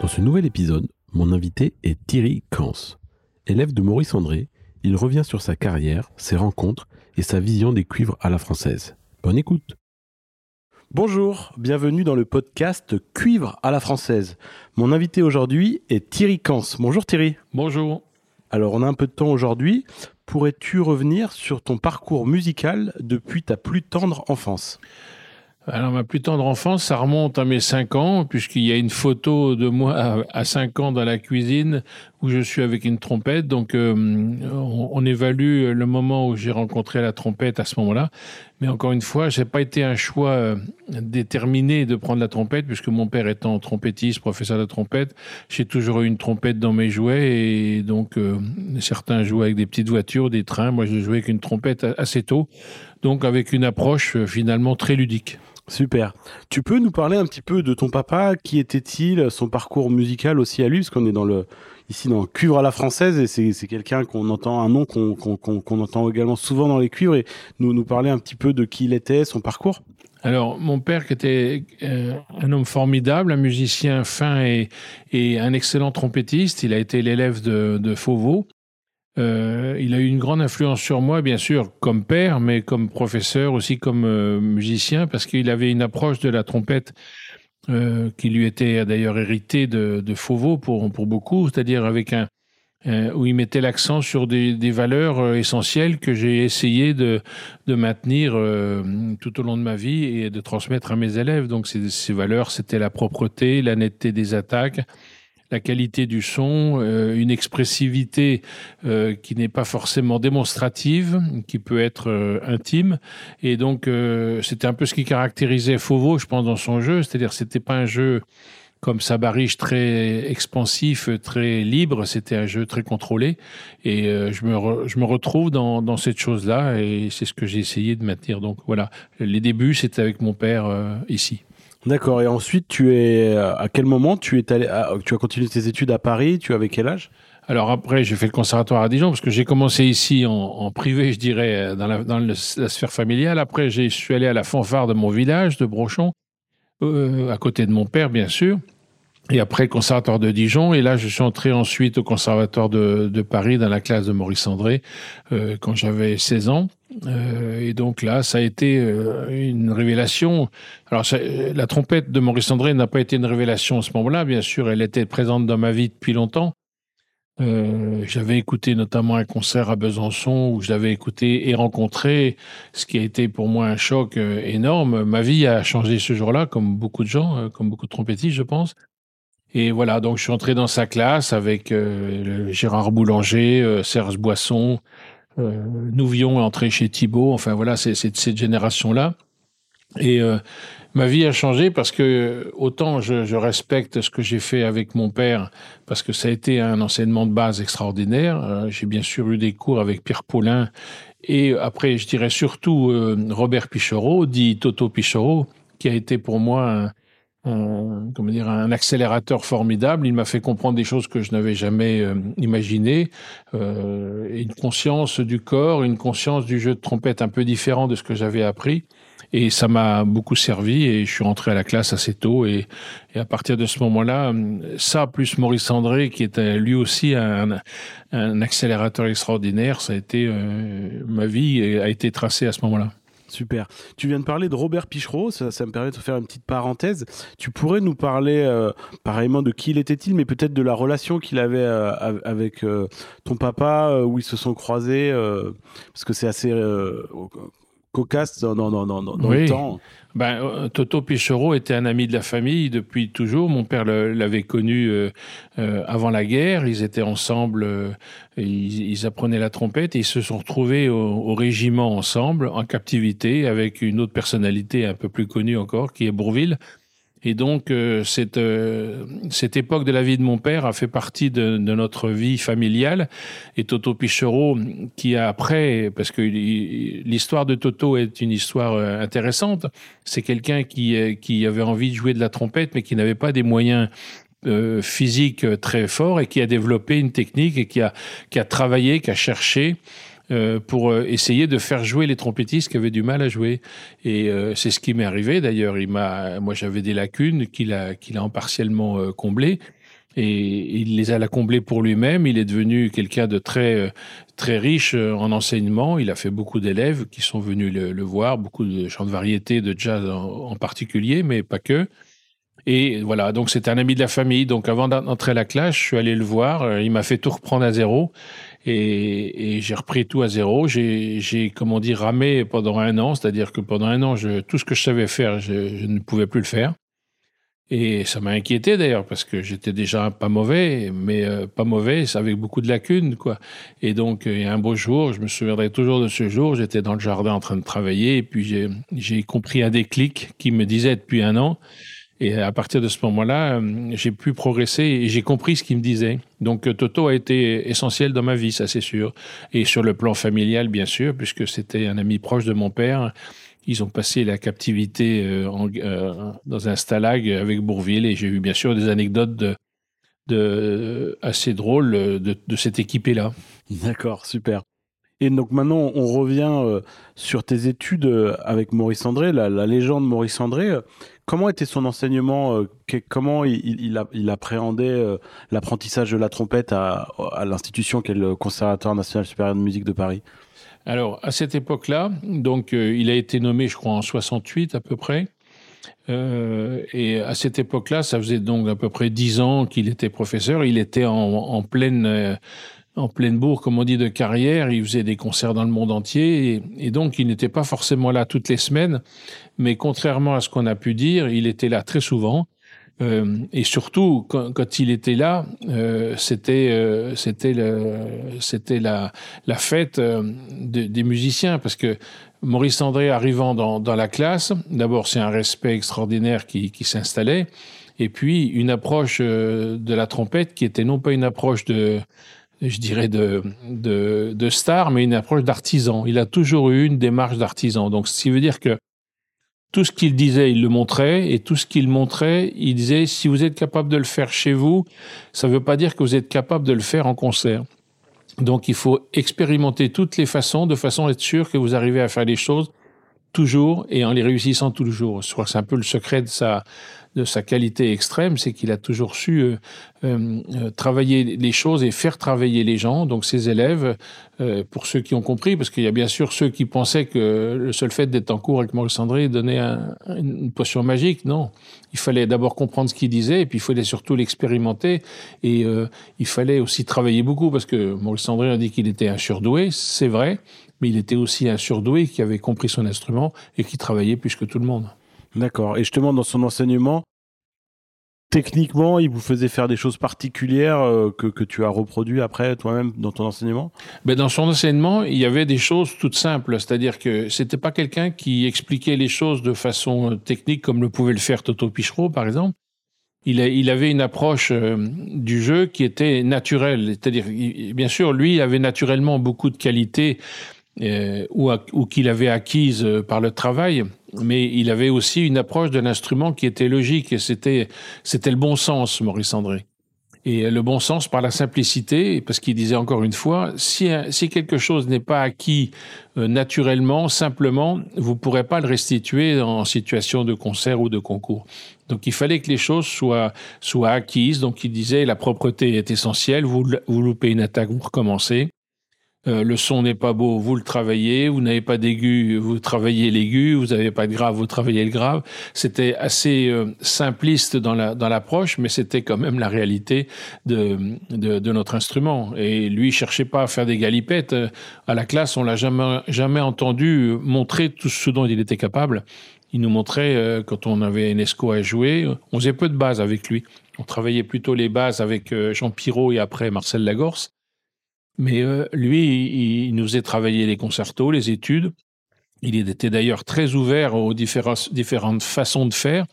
Dans ce nouvel épisode, mon invité est Thierry Kans. Élève de Maurice André, il revient sur sa carrière, ses rencontres et sa vision des cuivres à la française. Bonne écoute. Bonjour, bienvenue dans le podcast Cuivre à la française. Mon invité aujourd'hui est Thierry Kans. Bonjour Thierry. Bonjour. Alors on a un peu de temps aujourd'hui. Pourrais-tu revenir sur ton parcours musical depuis ta plus tendre enfance? Alors, ma plus tendre enfance, ça remonte à mes 5 ans, puisqu'il y a une photo de moi à 5 ans dans la cuisine où je suis avec une trompette. Donc, euh, on, évalue le moment où j'ai rencontré la trompette à ce moment-là. Mais encore une fois, j'ai pas été un choix euh, déterminé de prendre la trompette, puisque mon père étant trompettiste, professeur de trompette, j'ai toujours eu une trompette dans mes jouets. Et donc, euh, certains jouaient avec des petites voitures, des trains. Moi, je jouais avec une trompette assez tôt. Donc, avec une approche finalement très ludique. Super. Tu peux nous parler un petit peu de ton papa? Qui était-il? Son parcours musical aussi à lui? Parce qu'on est dans le, ici dans Cuivre à la française et c'est quelqu'un qu'on entend, un nom qu'on entend également souvent dans les cuivres. Et nous, nous parler un petit peu de qui il était, son parcours. Alors, mon père, qui était euh, un homme formidable, un musicien fin et, et, un excellent trompettiste, il a été l'élève de, de Fauveau. Euh, il a eu une grande influence sur moi, bien sûr, comme père, mais comme professeur, aussi comme euh, musicien, parce qu'il avait une approche de la trompette euh, qui lui était d'ailleurs héritée de, de pour, beaucoup, c'est-à-dire avec un où il mettait l'accent sur des, valeurs essentielles que j'ai essayé de, maintenir tout au long de ma vie et de transmettre à mes élèves. Donc ces valeurs, c'était la propreté, la netteté des attaques, la qualité du son, euh, une expressivité euh, qui n'est pas forcément démonstrative, qui peut être euh, intime. Et donc, c'était un peu ce qui caractérisait Fauveau, je pense, dans son jeu. C'est-à-dire, c'était pas un jeu comme Sabariche très expansif, très libre. C'était un jeu très contrôlé. Et je, me je me retrouve dans, dans cette chose-là. Et c'est ce que j'ai essayé de maintenir. Donc voilà, les débuts, c'était avec mon père ici. D'accord. Et ensuite, tu es à quel moment tu es allé, tu as continué tes études à Paris Tu avais quel âge? Alors après, j'ai fait le conservatoire à Dijon parce que j'ai commencé ici en, privé, je dirais, dans, la, dans la, sphère familiale. Après, je suis allé à la fanfare de mon village, de Brochon, euh, à côté de mon père, bien sûr. Et après, conservatoire de Dijon. Et là, je suis entré ensuite au conservatoire de, Paris, dans la classe de Maurice André, euh, quand j'avais 16 ans. Euh, et donc là, ça a été euh, une révélation. Alors, la trompette de Maurice André n'a pas été une révélation à ce moment-là, bien sûr, elle était présente dans ma vie depuis longtemps. J'avais écouté notamment un concert à Besançon où je l'avais écouté et rencontré, ce qui a été pour moi un choc énorme. Ma vie a changé ce jour-là, comme beaucoup de gens, comme beaucoup de trompettistes, je pense. Et voilà, donc je suis entré dans sa classe avec Gérard Boulanger, Serge Boisson, euh, Nouvion est entré chez Thibault. Enfin voilà, c'est cette génération-là. Et euh, ma vie a changé parce que autant je, je respecte ce que j'ai fait avec mon père, parce que ça a été un enseignement de base extraordinaire. Euh, j'ai bien sûr eu des cours avec Pierre Paulin et après, je dirais surtout Robert Pichot, dit Toto Pichot, qui a été pour moi un, un, comment dire, un accélérateur formidable. Il m'a fait comprendre des choses que je n'avais jamais euh, imaginées. Euh, une conscience du corps, une conscience du jeu de trompette un peu différent de ce que j'avais appris. Et ça m'a beaucoup servi et je suis rentré à la classe assez tôt. Et, à partir de ce moment-là, ça plus Maurice André, qui était lui aussi un, un accélérateur extraordinaire, ça a été euh, ma vie a été tracée à ce moment-là. Super. Tu viens de parler de Robert Pichereau, ça, me permet de faire une petite parenthèse. Tu pourrais nous parler euh, pareillement de qui il était-il, mais peut-être de la relation qu'il avait euh, avec euh, ton papa, où ils se sont croisés, parce que c'est assez cocasse dans, dans, dans, dans le temps. Ben, euh, Toto Pichero était un ami de la famille depuis toujours. Mon père l'avait connu euh, euh, avant la guerre. Ils étaient ensemble, ils, apprenaient la trompette et ils se sont retrouvés au, régiment ensemble, en captivité, avec une autre personnalité un peu plus connue encore, qui est Bourville. Et donc, euh, cette, euh, cette époque de la vie de mon père a fait partie de, notre vie familiale. Et Toto Pichero, qui a après, parce que l'histoire de Toto est une histoire euh, intéressante, c'est quelqu'un qui, qui avait envie de jouer de la trompette, mais qui n'avait pas des moyens physiques très forts et qui a développé une technique et qui a, qui a travaillé, qui a cherché euh, pour euh, essayer de faire jouer les trompettistes qui avaient du mal à jouer. Et euh, c'est ce qui m'est arrivé d'ailleurs. Il m'a, moi j'avais des lacunes qu'il a, qu'il a en partiellement comblées. Et il les a comblées pour lui-même. Il est devenu quelqu'un de très, très riche en enseignement. Il a fait beaucoup d'élèves qui sont venus le, voir, beaucoup de chants de variété, de jazz en, particulier, mais pas que. Et voilà, donc c'est un ami de la famille. Donc avant d'entrer à la classe, je suis allé le voir. Il m'a fait tout reprendre à zéro. Et, j'ai repris tout à zéro. J'ai, comment dire, ramé pendant un an, c'est-à-dire que pendant un an, tout ce que je savais faire, je, ne pouvais plus le faire. Et ça m'a inquiété d'ailleurs parce que j'étais déjà pas mauvais, mais euh, pas mauvais, avec beaucoup de lacunes, quoi. Et donc, il y a un beau jour, je me souviendrai toujours de ce jour, j'étais dans le jardin en train de travailler, et puis j'ai compris un déclic qui me disait depuis un an, et à partir de ce moment-là, euh, j'ai pu progresser et j'ai compris ce qu'il me disait. Donc euh, Toto a été essentiel dans ma vie, ça c'est sûr. Et sur le plan familial, bien sûr, puisque c'était un ami proche de mon père. Ils ont passé la captivité euh, dans un stalag avec Bourville et j'ai eu bien sûr des anecdotes assez drôles de, de cette équipée-là. D'accord, super. Et donc maintenant, on revient sur tes études avec Maurice André, la, la légende Maurice André. Comment était son enseignement euh, Comment il, appréhendait euh, l'apprentissage de la trompette à, l'institution qu'est le Conservatoire national supérieur de musique de Paris? Alors, à cette époque-là, donc euh, il a été nommé, je crois, en 68 à peu près. et à cette époque-là, ça faisait donc à peu près dix ans qu'il était professeur. Il était en, pleine en pleine bourre, comme on dit, de carrière. Il faisait des concerts dans le monde entier. Et, donc, il n'était pas forcément là toutes les semaines. Mais contrairement à ce qu'on a pu dire, il était là très souvent. Euh, et surtout, quand, il était là, euh, c'était euh, c'était la, la fête des musiciens. Parce que Maurice André arrivant dans, dans la classe, d'abord, c'est un respect extraordinaire qui, qui s'installait. Et puis, une approche de la trompette qui était non pas une approche de je dirais, de, de, star, mais une approche d'artisan. Il a toujours eu une démarche d'artisan. Donc, ce qui veut dire que tout ce qu'il disait, il le montrait, et tout ce qu'il montrait, il disait, si vous êtes capable de le faire chez vous, ça ne veut pas dire que vous êtes capable de le faire en concert. Donc, il faut expérimenter toutes les façons, de façon à être sûr que vous arrivez à faire les choses toujours et en les réussissant toujours. Je crois que c'est un peu le secret de sa, de sa qualité extrême, c'est qu'il a toujours su euh, euh, euh, travailler les choses et faire travailler les gens, donc ses élèves, pour ceux qui ont compris, parce qu'il y a bien sûr ceux qui pensaient que le seul fait d'être en cours avec Maurice André donnait une potion magique. Non, il fallait d'abord comprendre ce qu'il disait, et puis il fallait surtout l'expérimenter, et il fallait aussi travailler beaucoup, parce que Maurice André a dit qu'il était un surdoué, c'est vrai, mais il était aussi un surdoué qui avait compris son instrument et qui travaillait plus que tout le monde. D'accord. Et justement, dans son enseignement, techniquement, il vous faisait faire des choses particulières euh, que, tu as reproduit après toi-même dans ton enseignement? Ben Dans son enseignement, il y avait des choses toutes simples. C'est-à-dire que c'était pas quelqu'un qui expliquait les choses de façon technique comme le pouvait le faire Toto Pichereau, par exemple. Il, avait une approche euh, du jeu qui était naturelle. C'est-à-dire, bien sûr, lui, avait naturellement beaucoup de qualités euh, ou qu'il avait acquises par le travail mais il avait aussi une approche de l'instrument qui était logique et c'était c'était le bon sens, Maurice André. Et le bon sens par la simplicité, parce qu'il disait encore une fois, si, quelque chose n'est pas acquis euh, naturellement, simplement, vous ne pourrez pas le restituer en situation de concert ou de concours. Donc il fallait que les choses soient, soient acquises. Donc il disait la propreté est essentielle, vous, vous loupez une attaque, vous recommencez. Euh, le son n'est pas beau, vous le travaillez, vous n'avez pas d'aigu, vous travaillez l'aigu, vous n'avez pas de grave, vous travaillez le grave. C'était assez euh, simpliste dans la dans l'approche, mais c'était quand même la réalité de, de, de notre instrument. Et lui, il cherchait pas à faire des galipettes. À la classe, on l'a jamais jamais entendu montrer tout ce dont il était capable. Il nous montrait euh, quand on avait Enesco à jouer, on faisait peu de bases avec lui. On travaillait plutôt les bases avec Jean Pirot et après Marcel Lagorce. Mais euh, lui, il, nous faisait travailler les concertos, les études. Il était d'ailleurs très ouvert aux différentes façons de faire.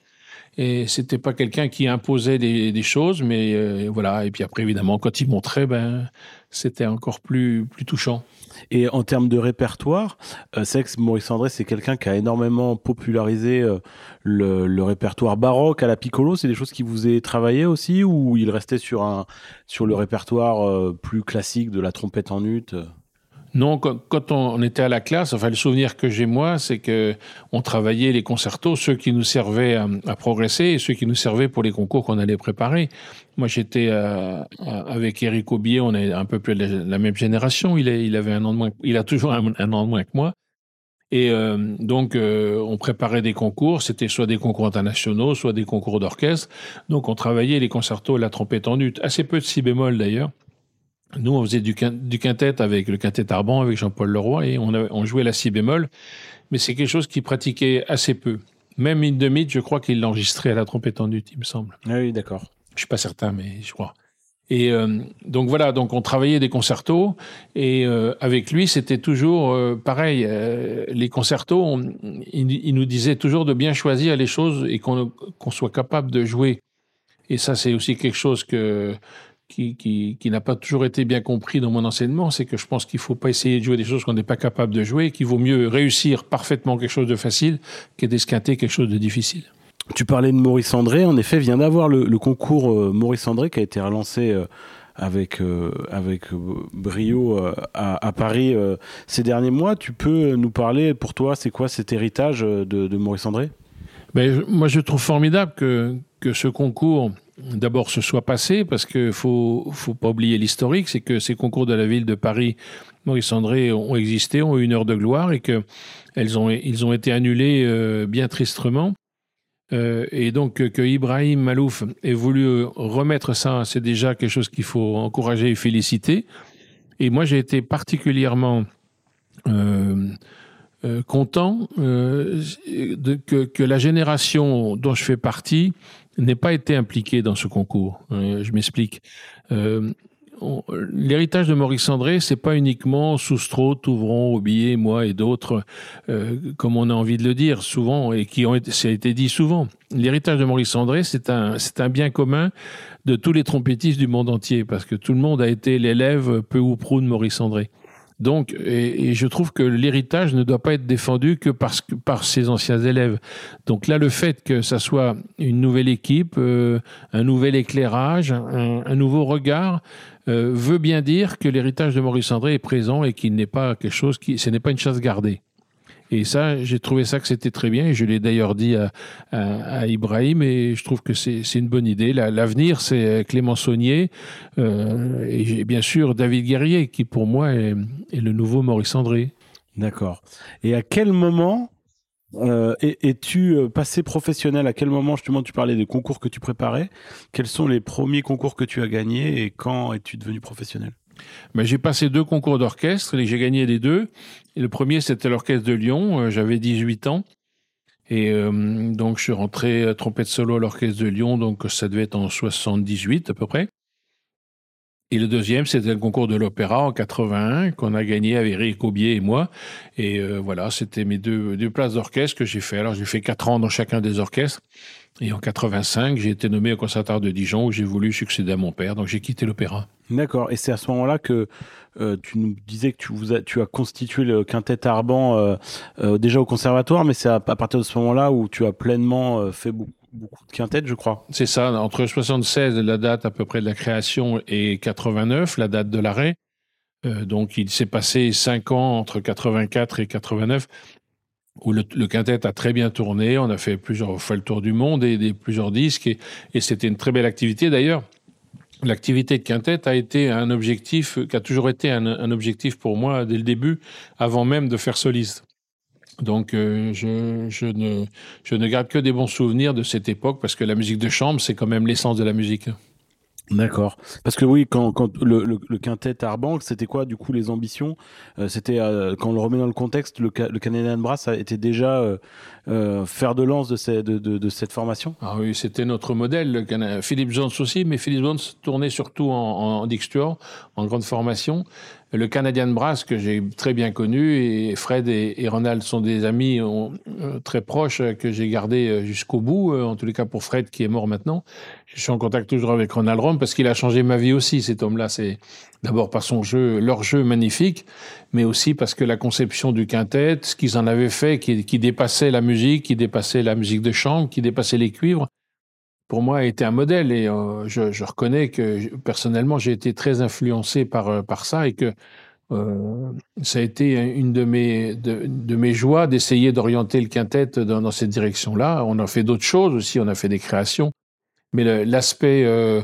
Et c'était pas quelqu'un qui imposait des, choses, mais euh, voilà. Et puis après, évidemment, quand il montrait, ben, c'était encore plus, plus touchant. Et en termes de répertoire, euh, c'est que Maurice André, c'est quelqu'un qui a énormément popularisé euh, le, répertoire baroque à la piccolo. C'est des choses qui vous est travaillé aussi, ou il restait sur un sur le répertoire plus classique de la trompette en ut non, quand on était à la classe, enfin le souvenir que j'ai moi, c'est que on travaillait les concertos, ceux qui nous servaient à, progresser et ceux qui nous servaient pour les concours qu'on allait préparer. Moi, j'étais euh, avec Eric Aubier, on est un peu plus de la, même génération. Il, a toujours un, an de moins que moi. Et euh, donc, euh, on préparait des concours. C'était soit des concours internationaux, soit des concours d'orchestre. Donc, on travaillait les concertos, la trompette en ut, assez peu de si bémol d'ailleurs. Nous, on faisait du, quintet avec le quintet Arban, avec Jean-Paul Leroy, et on, jouait la si bémol. Mais c'est quelque chose qu'il pratiquait assez peu. Même In de je crois qu'il l'enregistrait à la trompette en il me semble. Ah oui, d'accord. Je suis pas certain, mais je crois. Et euh, donc voilà, donc on travaillait des concertos et euh, avec lui c'était toujours euh, pareil. les concertos, il, nous disait toujours de bien choisir les choses et qu'on soit capable de jouer. Et ça c'est aussi quelque chose que qui, qui, qui n'a pas toujours été bien compris dans mon enseignement, c'est que je pense qu'il ne faut pas essayer de jouer des choses qu'on n'est pas capable de jouer, qu'il vaut mieux réussir parfaitement quelque chose de facile que d'esquinter quelque chose de difficile. Tu parlais de Maurice André, en effet, vient d'avoir le, concours euh, Maurice André qui a été relancé euh, avec, euh, avec brio à, à, Paris ces derniers mois. Tu peux nous parler, pour toi, c'est quoi cet héritage de, de Maurice André? Ben, Moi, je trouve formidable que, ce concours d'abord se soit passé, parce qu'il faut, faut pas oublier l'historique, c'est que ces concours de la ville de Paris, Maurice André, ont existé, ont eu une heure de gloire et que elles ont, été annulés euh, bien tristement. Euh, et donc que Ibrahim Malouf ait voulu remettre ça, c'est déjà quelque chose qu'il faut encourager et féliciter. Et moi, j'ai été particulièrement euh, content de, que, la génération dont je fais partie n'ait pas été impliqué dans ce concours. Euh, je m'explique. Euh, L'héritage de Maurice André, c'est pas uniquement Soustro, Touvron, Aubier, moi et d'autres, euh, comme on a envie de le dire souvent et qui ont été, ça a été dit souvent. L'héritage de Maurice André, c'est un, c'est un bien commun de tous les trompettistes du monde entier parce que tout le monde a été l'élève peu ou prou de Maurice André. Donc, et, je trouve que l'héritage ne doit pas être défendu que que par ses anciens élèves. Donc là, le fait que ça soit une nouvelle équipe, euh, un nouvel éclairage, un, nouveau regard, euh, veut bien dire que l'héritage de Maurice André est présent et qu'il n'est pas quelque chose qui, ce n'est pas une chasse gardée. Et ça, j'ai trouvé ça que c'était très bien. Et je l'ai d'ailleurs dit à, à, Ibrahim et je trouve que c'est une bonne idée. L'avenir, c'est Clément Saunier euh, et bien sûr David Guerrier, qui pour moi est, le nouveau Maurice André. D'accord. Et à quel moment euh, es-tu euh, passé professionnel? À quel moment, justement, tu parlais des concours que tu préparais? Quels sont les premiers concours que tu as gagnés et quand es-tu devenu professionnel? Mais j'ai passé deux concours d'orchestre et j'ai gagné les deux. Le premier, c'était l'orchestre de Lyon. Euh, j'avais 18 ans. Et euh, donc, je suis rentré à trompette solo à l'orchestre de Lyon. Donc, ça devait être en 78 à peu près. Et le deuxième, c'était le concours de l'opéra en 81 qu'on a gagné avec Eric Aubier et moi. Et euh, voilà, c'était mes deux, places d'orchestre que j'ai fait. Alors, j'ai fait quatre ans dans chacun des orchestres. Et en 85, j'ai été nommé au Conservatoire de Dijon où j'ai voulu succéder à mon père. Donc j'ai quitté l'opéra. D'accord. Et c'est à ce moment-là que euh, tu nous disais que tu, as constitué le quintet Arban euh, déjà au Conservatoire, mais c'est à, partir de ce moment-là où tu as pleinement fait beaucoup, beaucoup de quintettes, je crois. C'est ça. Entre 76, la date à peu près de la création, et 89, la date de l'arrêt. donc il s'est passé cinq ans entre 84 et 89 où le, quintet a très bien tourné. On a fait plusieurs fois le tour du monde et plusieurs disques et, c'était une très belle activité. D'ailleurs, l'activité de quintet a été un objectif, qui a toujours été un, objectif pour moi dès le début, avant même de faire soliste. Donc euh, je, je, ne, je ne garde que des bons souvenirs de cette époque parce que la musique de chambre, c'est quand même l'essence de la musique. D'accord. Parce que oui, quand, quand le, quintet Arbank, c'était quoi du coup les ambitions? Euh, C'était euh, quand on le remet dans le contexte, le, le Canadian Brass a été déjà euh, faire de lance de, ces, de, de, de, cette formation? Ah oui, c'était notre modèle. Philippe Jones aussi, mais Philippe Jones tournait surtout en, en Dixtuor, en grande formation le Canadian Brass que j'ai très bien connu et Fred et, Ronald sont des amis euh, très proches que j'ai gardés euh, jusqu'au bout. En tous les cas pour Fred qui est mort maintenant, je suis en contact toujours avec Ronald Rom parce qu'il a changé ma vie aussi. Cet homme-là, c'est d'abord par son jeu, leur jeu magnifique, mais aussi parce que la conception du quintet, ce qu'ils en avaient fait, qui, dépassait la musique, qui dépassait la musique de chambre, qui dépassait les cuivres, pour moi, a été un modèle. Et euh, je, reconnais que personnellement, j'ai été très influencé par, euh, par ça et que euh, ça a été une de mes, de mes joies d'essayer d'orienter le quintet dans, dans cette direction-là. On a fait d'autres choses aussi, on a fait des créations. Mais l'aspect euh,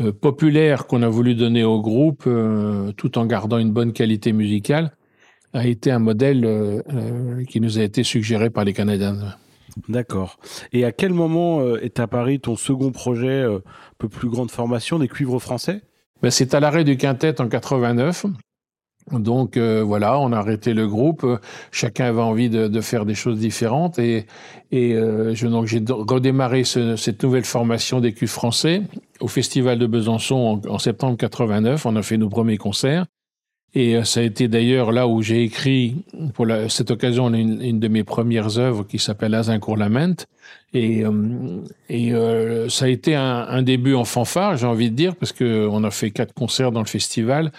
euh populaire qu'on a voulu donner au groupe, tout en gardant une bonne qualité musicale, a été un modèle qui nous a été suggéré par les Canadiens. D'accord. Et à quel moment euh, est apparu ton second projet, euh, un peu plus grande formation, des cuivres français? Ben, C'est à l'arrêt du quintet en 89. Donc euh, voilà, on a arrêté le groupe. Chacun avait envie de, de faire des choses différentes et, et je, donc j'ai redémarré ce, cette nouvelle formation des cuivres français au Festival de Besançon en, septembre 89. On a fait nos premiers concerts. Et euh, ça a été d'ailleurs là où j'ai écrit, pour la, cette occasion, une, une, de mes premières œuvres qui s'appelle Azincourt Lament. Et, euh, et euh, ça a été un, un, début en fanfare, j'ai envie de dire, parce qu'on a fait quatre concerts dans le festival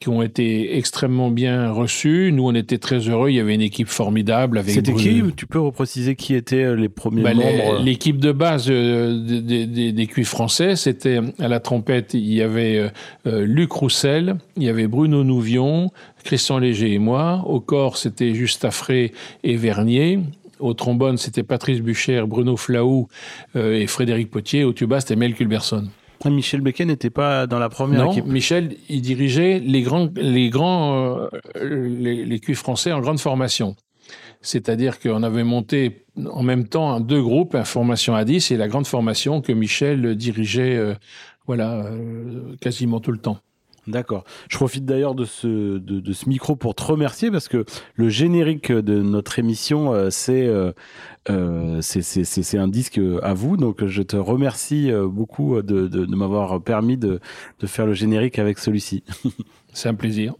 qui ont été extrêmement bien reçus. Nous, on était très heureux. Il y avait une équipe formidable. avec. C'était qui? Tu peux repréciser qui étaient euh, les premiers bah, membres? L'équipe de base euh, des, des, des cuivres français, c'était à la trompette, il y avait euh, Luc Roussel, il y avait Bruno Nouvion, Christian Léger et moi. Au corps, c'était Juste Affré et Vernier. Au trombone, c'était Patrice Bucher, Bruno Flaou et Frédéric Potier. Au tuba, c'était Mel Culberson. Michel Becquet n'était pas dans la première non, équipe. Michel, il dirigeait les grands, les grands, euh, les, les cuivres français en grande formation. C'est-à-dire qu'on avait monté en même temps deux groupes, la formation à 10 et la grande formation que Michel dirigeait, euh, voilà, euh, quasiment tout le temps. D'accord. Je profite d'ailleurs de ce, de, de, ce micro pour te remercier parce que le générique de notre émission, euh, c'est euh, euh, c'est un disque à vous. Donc je te remercie euh, beaucoup de, de, de m'avoir permis de, de faire le générique avec celui-ci. c'est un plaisir.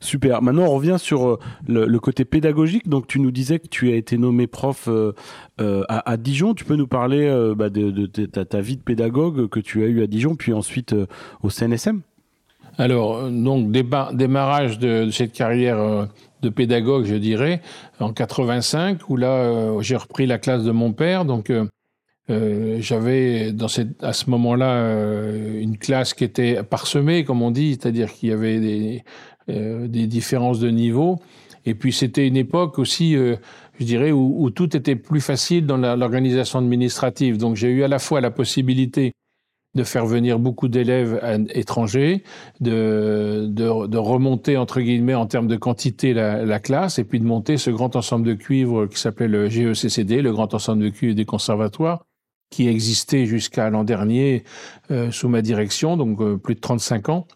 Super. Maintenant, on revient sur euh, le, le, côté pédagogique. Donc, tu nous disais que tu as été nommé prof euh, euh, à, à, Dijon. Tu peux nous parler euh, bah, de, de, de ta, ta, vie de pédagogue que tu as eu à Dijon, puis ensuite euh, au CNSM alors, donc, démarrage de, cette carrière euh, de pédagogue, je dirais, en 85, où là, euh, j'ai repris la classe de mon père. Donc, euh, euh j'avais à ce moment-là euh, une classe qui était parsemée, comme on dit, c'est-à-dire qu'il y avait des, euh, différences de niveau. Et puis, c'était une époque aussi, je dirais, où, tout était plus facile dans l'organisation administrative. Donc, j'ai eu à la fois la possibilité de faire venir beaucoup d'élèves étrangers, de, remonter, entre guillemets, en termes de quantité la, la, classe, et puis de monter ce grand ensemble de cuivre qui s'appelait le GECCD, le grand ensemble de cuivre des conservatoires, qui existait jusqu'à l'an dernier euh, sous ma direction, donc euh, plus de 35 ans,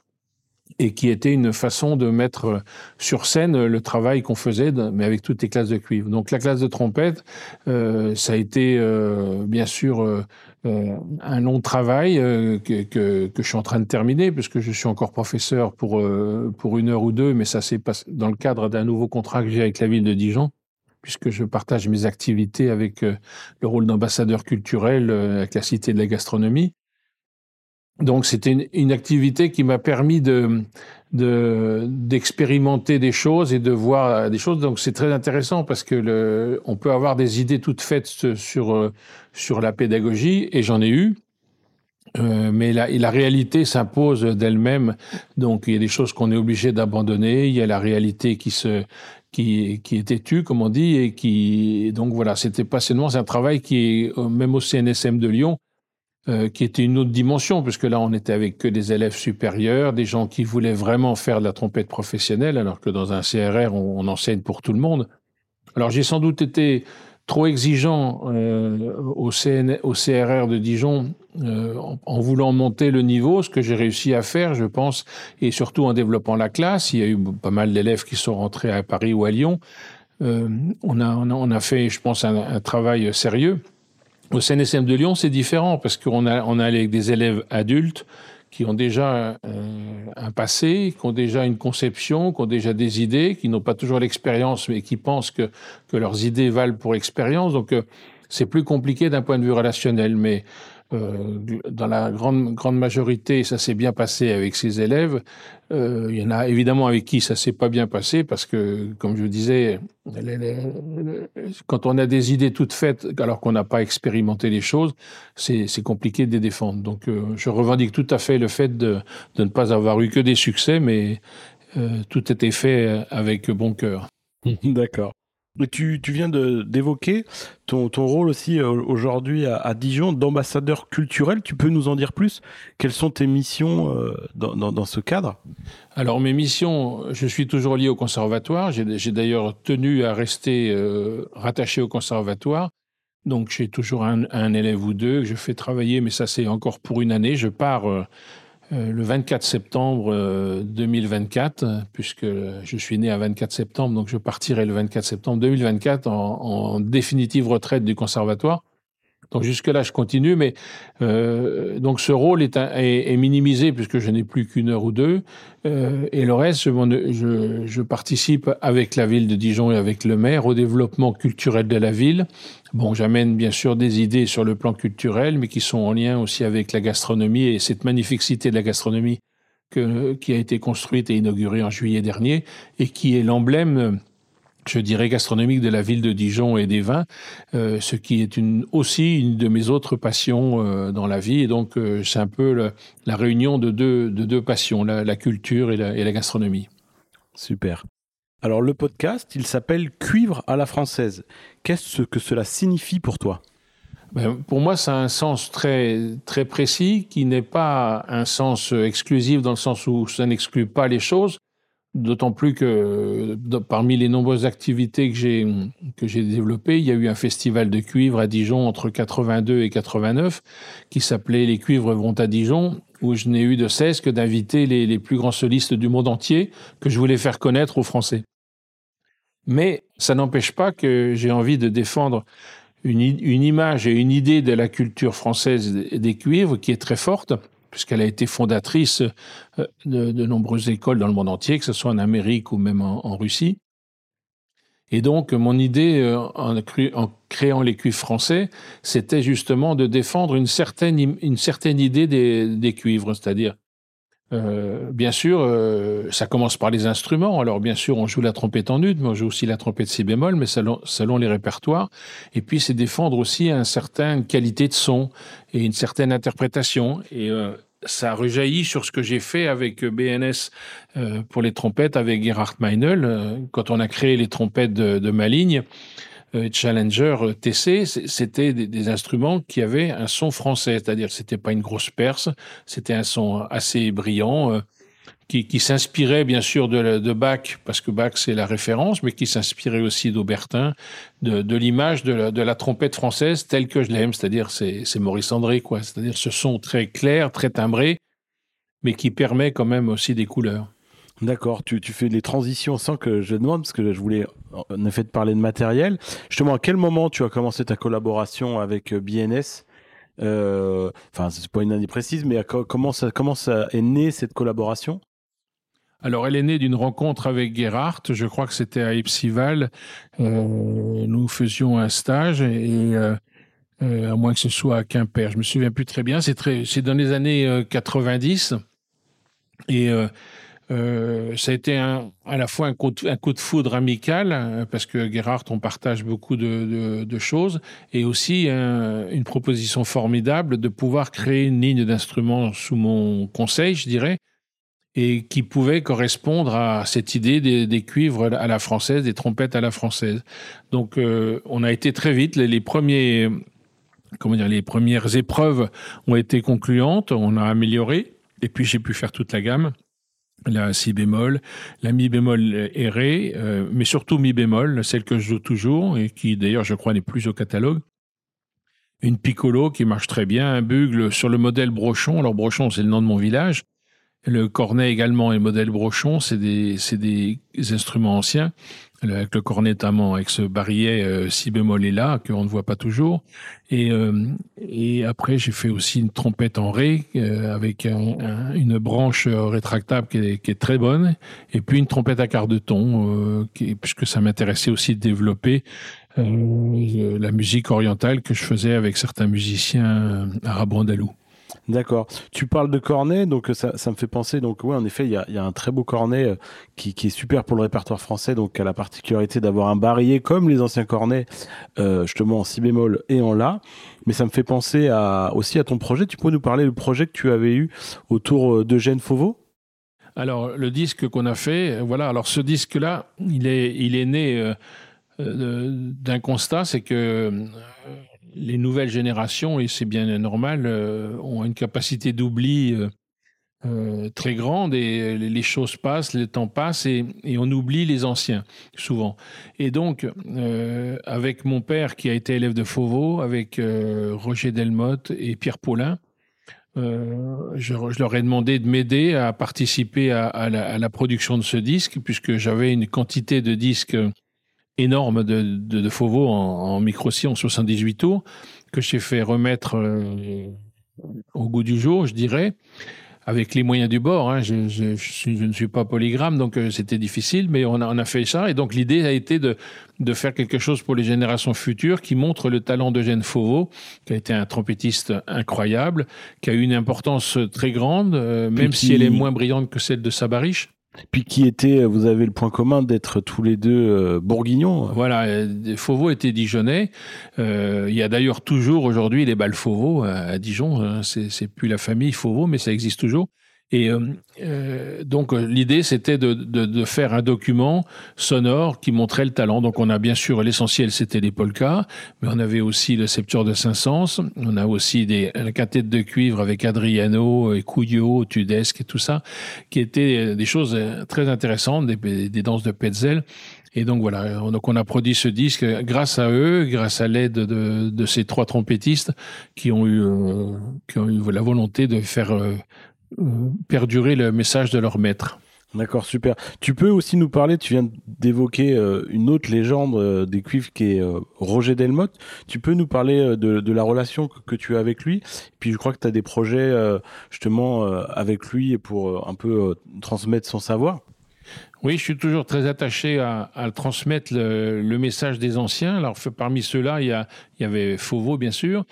et qui était une façon de mettre sur scène le travail qu'on faisait, mais avec toutes les classes de cuivre. Donc la classe de trompette, euh, ça a été euh, bien sûr euh, un long travail que, que, je suis en train de terminer, puisque je suis encore professeur pour, pour une heure ou deux, mais ça c'est dans le cadre d'un nouveau contrat que j'ai avec la ville de Dijon, puisque je partage mes activités avec le rôle d'ambassadeur culturel avec la Cité de la gastronomie. Donc c'était une, activité qui m'a permis de d'expérimenter de, des choses et de voir des choses. Donc c'est très intéressant parce que on peut avoir des idées toutes faites sur sur la pédagogie et j'en ai eu. Euh, mais la, la réalité s'impose d'elle-même. Donc, il y a des choses qu'on est obligé d'abandonner. Il y a la réalité qui se, qui, qui est têtue, comme on dit, et qui, donc voilà, c'était passionnant. C'est un travail qui est, même au CNSM de Lyon, euh, qui était une autre dimension, puisque là, on était avec que des élèves supérieurs, des gens qui voulaient vraiment faire de la trompette professionnelle, alors que dans un CRR, on, enseigne pour tout le monde. Alors, j'ai sans doute été trop exigeant euh, au, CRR de Dijon euh, en, voulant monter le niveau, ce que j'ai réussi à faire, je pense, et surtout en développant la classe. Il y a eu pas mal d'élèves qui sont rentrés à Paris ou à Lyon. on, a, fait, je pense, un travail sérieux. Au CNSM de Lyon, c'est différent parce qu'on a, on a des élèves adultes qui ont déjà euh, un passé, qui ont déjà une conception, qui ont déjà des idées, qui n'ont pas toujours l'expérience, mais qui pensent que, que leurs idées valent pour expérience. Donc, euh, c'est plus compliqué d'un point de vue relationnel. Mais euh, dans la grande, grande majorité, ça s'est bien passé avec ses élèves. Euh, il y en a évidemment avec qui ça s'est pas bien passé parce que, comme je vous disais, quand on a des idées toutes faites alors qu'on n'a pas expérimenté les choses, c'est compliqué de les défendre. Donc, euh, je revendique tout à fait le fait de, de, ne pas avoir eu que des succès, mais tout était fait avec bon cœur. D'accord. Tu, tu viens d'évoquer ton, ton, rôle aussi euh, aujourd'hui à, Dijon d'ambassadeur culturel. Tu peux nous en dire plus? Quelles sont tes missions euh, dans, dans, ce cadre? Alors mes missions, je suis toujours lié au conservatoire. J'ai d'ailleurs tenu à rester euh, rattaché au conservatoire. Donc j'ai toujours un, élève ou deux que je fais travailler, mais ça c'est encore pour une année. Je pars le 24 septembre 2024, euh, puisque je suis né à 24 septembre, donc je partirai le 24 septembre 2024 en, en définitive retraite du conservatoire. Donc jusque-là, je continue, mais euh, donc ce rôle est, minimisé puisque je n'ai plus qu'une heure ou deux. Euh, et le reste, je, participe avec la ville de Dijon et avec le maire au développement culturel de la ville. Bon, j'amène bien sûr des idées sur le plan culturel, mais qui sont en lien aussi avec la gastronomie et cette magnifique cité de la gastronomie qui a été construite et inaugurée en juillet dernier et qui est l'emblème je dirais, gastronomique de la ville de Dijon et des vins, euh, ce qui est une, aussi une de mes autres passions euh, dans la vie. Et donc, euh, c'est un peu la réunion de deux, de deux passions, la, culture et la, et la, gastronomie. Super. Alors, le podcast, il s'appelle Cuivre à la française. Qu'est-ce que cela signifie pour toi? Ben, pour moi, ça a un sens très, très précis qui n'est pas un sens exclusif dans le sens où ça n'exclut pas les choses, D'autant plus que parmi les nombreuses activités que j'ai que j'ai développées, il y a eu un festival de cuivre à Dijon entre 82 et 89 qui s'appelait Les cuivres vont à Dijon, où je n'ai eu de cesse que d'inviter les, plus grands solistes du monde entier que je voulais faire connaître aux Français. Mais ça n'empêche pas que j'ai envie de défendre une image et une idée de la culture française des cuivres qui est très forte puisqu'elle a été fondatrice euh, de, nombreuses écoles dans le monde entier, que ce soit en Amérique ou même en, Russie. Et donc, mon idée euh, en, créant les cuivres français, c'était justement de défendre une certaine, une certaine idée des cuivres, c'est-à-dire euh, bien sûr, euh, ça commence par les instruments. Alors, bien sûr, on joue la trompette en ut, mais on joue aussi la trompette si bémol, mais selon, les répertoires. Et puis, c'est défendre aussi une certaine qualité de son et une certaine interprétation. Et euh, ça rejaillit sur ce que j'ai fait avec BNS pour les trompettes avec Gerhard Meinl. quand on a créé les trompettes de, de ma ligne, Challenger euh, TC, c'était des, instruments qui avaient un son français, c'est-à-dire c'était pas une grosse perce, c'était un son assez brillant. Euh, qui, s'inspirait bien sûr de, Bach, parce que Bach c'est la référence, mais qui s'inspirait aussi d'Aubertin, de, l'image de, la, trompette française telle que je l'aime, c'est-à-dire c'est Maurice André, quoi, c'est-à-dire ce son très clair, très timbré, mais qui permet quand même aussi des couleurs. D'accord, tu, tu, fais des transitions sans que je demande, parce que je voulais en effet de parler de matériel. Justement, à quel moment tu as commencé ta collaboration avec euh, BNS euh, Enfin, c'est pas une année précise, mais comment ça, comment ça est né cette collaboration? Alors, elle est née d'une rencontre avec Gerhardt. Je crois que c'était à Ipsival. Euh, nous faisions un stage et euh, à moins que ce soit à Quimper, je me souviens plus très bien. C'est c'est dans les années 90 et euh, ça a été à la fois un coup, de, foudre amical, euh, parce que Gerhardt, on partage beaucoup de, choses, et aussi une proposition formidable de pouvoir créer une ligne d'instruments sous mon conseil, je dirais, et qui pouvait correspondre à cette idée des, cuivres à la française, des trompettes à la française. Donc, euh, on a été très vite les premiers comment dire, les premières épreuves ont été concluantes, on a amélioré, et puis j'ai pu faire toute la gamme la si bémol, la mi bémol et ré, euh, mais surtout mi bémol, celle que je joue toujours et qui d'ailleurs je crois n'est plus au catalogue. Une piccolo qui marche très bien, un bugle sur le modèle Brochon. Alors Brochon c'est le nom de mon village. Le cornet également est modèle Brochon, c'est des, des instruments anciens avec le cornet notamment, avec ce barillet euh, si bémol et là qu'on ne voit pas toujours. Et, euh, et après, j'ai fait aussi une trompette en ré euh, avec une branche rétractable qui est, qui est, très bonne, et puis une trompette à quart de ton, qui, puisque ça m'intéressait aussi de développer la musique orientale que je faisais avec certains musiciens arabo-andalous. D'accord. Tu parles de cornet, donc euh, ça, me fait penser, donc oui, en effet, il y a, un très beau cornet euh, qui, est super pour le répertoire français, donc qui a la particularité d'avoir un barillet comme les anciens cornets, euh, justement en si bémol et en la. Mais ça me fait penser aussi à ton projet. Tu peux nous parler du projet que tu avais eu autour d'Eugène Fauveau? Alors, le disque qu'on a fait, voilà, alors ce disque-là, il est, né d'un constat, c'est que les nouvelles générations, et c'est bien normal, euh, ont une capacité d'oubli euh, euh, très grande et les choses passent, le temps passe et, on oublie les anciens souvent. Et donc, avec mon père qui a été élève de Fauveau, avec Roger Delmotte et Pierre Paulin, je, leur ai demandé de m'aider à participer à, la, à, la, production de ce disque, puisque j'avais une quantité de disques énorme de, de, de Fauveau en, en micro-si en 78 tours, que j'ai fait remettre euh, au goût du jour, je dirais, avec les moyens du bord. Hein. Je, je, je, ne suis pas polygramme, donc euh, c'était difficile, mais on a, on a, fait ça. Et donc l'idée a été de, de, faire quelque chose pour les générations futures qui montre le talent d'Eugène Fauveau, qui a été un trompettiste incroyable, qui a eu une importance très grande, euh, même si elle est moins brillante que celle de Sabariche. Puis qui était, vous avez le point commun d'être tous les deux euh, bourguignons. Voilà, euh, Fauveau était dijonnais. Euh, il y a d'ailleurs toujours aujourd'hui les balles Fauveau à, Dijon. Hein. C'est plus la famille Fauveau, mais ça existe toujours. Et euh, euh, donc l'idée c'était de, de, de, faire un document sonore qui montrait le talent. Donc on a bien sûr l'essentiel c'était les polkas, mais on avait aussi le Septuor de Saint-Saëns, on a aussi des la quintette de cuivre avec Adriano et Couillot, Tudesque et tout ça, qui étaient des choses très intéressantes, des, des danses de Petzel. Et donc voilà, donc on a produit ce disque grâce à eux, grâce à l'aide de, de, ces trois trompettistes qui ont eu, euh, qui ont eu la volonté de faire euh, perdurer le message de leur maître. D'accord, super. Tu peux aussi nous parler, tu viens d'évoquer euh, une autre légende euh, des cuivres qui est euh, Roger Delmotte. Tu peux nous parler de, la relation que, que, tu as avec lui Puis je crois que tu as des projets justement avec lui pour un peu transmettre son savoir. Oui, je suis toujours très attaché à, à transmettre le, le, message des anciens. Alors, parmi ceux-là, il il y avait Fauveau, bien sûr,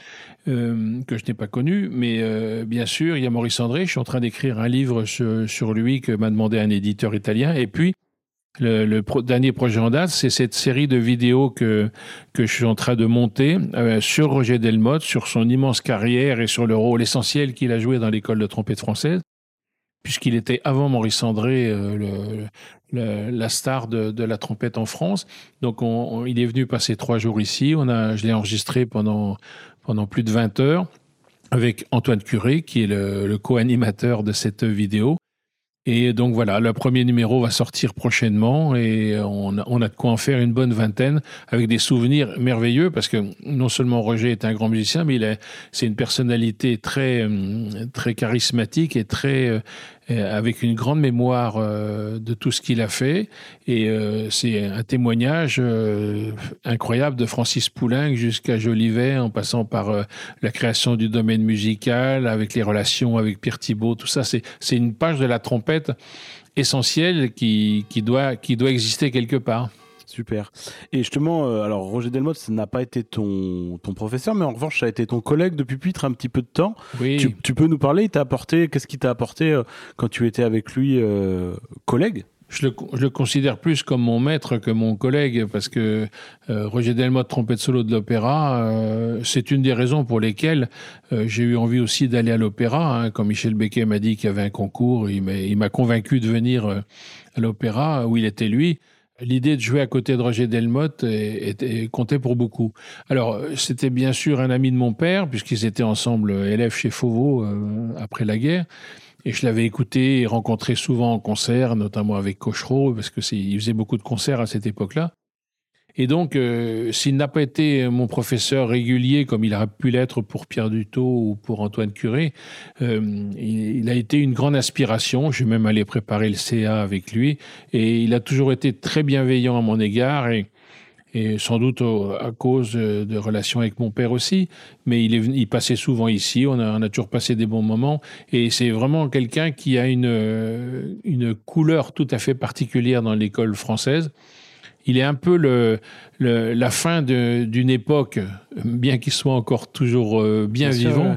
euh, que je n'ai pas connu, mais euh, bien sûr, il y a Maurice André. Je suis en train d'écrire un livre sur, sur lui que m'a demandé un éditeur italien. Et puis, le, le pro, dernier projet en date, c'est cette série de vidéos que, que je suis en train de monter euh, sur Roger Delmotte, sur son immense carrière et sur le rôle essentiel qu'il a joué dans l'école de trompette française puisqu'il était avant Maurice André euh, la star de, la trompette en France. Donc on, on, il est venu passer trois jours ici. On a, je l'ai enregistré pendant, pendant plus de 20 heures avec Antoine Curé, qui est le co-animateur de cette vidéo. Et donc voilà, le premier numéro va sortir prochainement et on a, a de quoi en faire une bonne vingtaine avec des souvenirs merveilleux parce que non seulement Roger est un grand musicien, mais il est, c'est une personnalité très, très charismatique et très, euh, avec une grande mémoire euh, de tout ce qu'il a fait. Et euh, c'est un témoignage incroyable de Francis Poulenc jusqu'à Jolivet, en passant par la création du domaine musical, avec les relations avec Pierre Thibault, tout ça. C'est, c'est une page de la trompette essentielle qui, qui, doit, qui doit exister quelque part. Super. Et justement, euh, alors Roger Delmotte, ça n'a pas été ton, ton professeur, mais en revanche, ça a été ton collègue depuis pupitre un petit peu de temps. Oui. Tu, tu peux nous parler, il t'a apporté, qu'est-ce qu'il t'a apporté euh, quand tu étais avec lui euh, collègue? Je le, je le, considère plus comme mon maître que mon collègue parce que euh, Roger Delmotte, trompette solo de l'opéra, euh, c'est une des raisons pour lesquelles euh, j'ai eu envie aussi d'aller à l'opéra. Hein. Quand Michel Becquet m'a dit qu'il y avait un concours, il m'a convaincu de venir à l'opéra où il était lui. L'idée de jouer à côté de Roger Delmotte était, comptait pour beaucoup. Alors, c'était bien sûr un ami de mon père, puisqu'ils étaient ensemble élèves chez Fauveau après la guerre. Et je l'avais écouté et rencontré souvent en concert, notamment avec Cochereau, parce que il faisait beaucoup de concerts à cette époque-là. Et donc, euh, s'il n'a pas été mon professeur régulier comme il aurait pu l'être pour Pierre Dutot ou pour Antoine Curé, euh, il, a été une grande inspiration. Je suis même allé préparer le CA avec lui. Et il a toujours été très bienveillant à mon égard. Et, sans doute à cause de, relations avec mon père aussi. Mais il passait souvent ici. On a, on a toujours passé des bons moments. Et c'est vraiment quelqu'un qui a une, une couleur tout à fait particulière dans l'école française il est un peu le, la fin d'une époque, bien qu'il soit encore toujours euh, bien, vivant.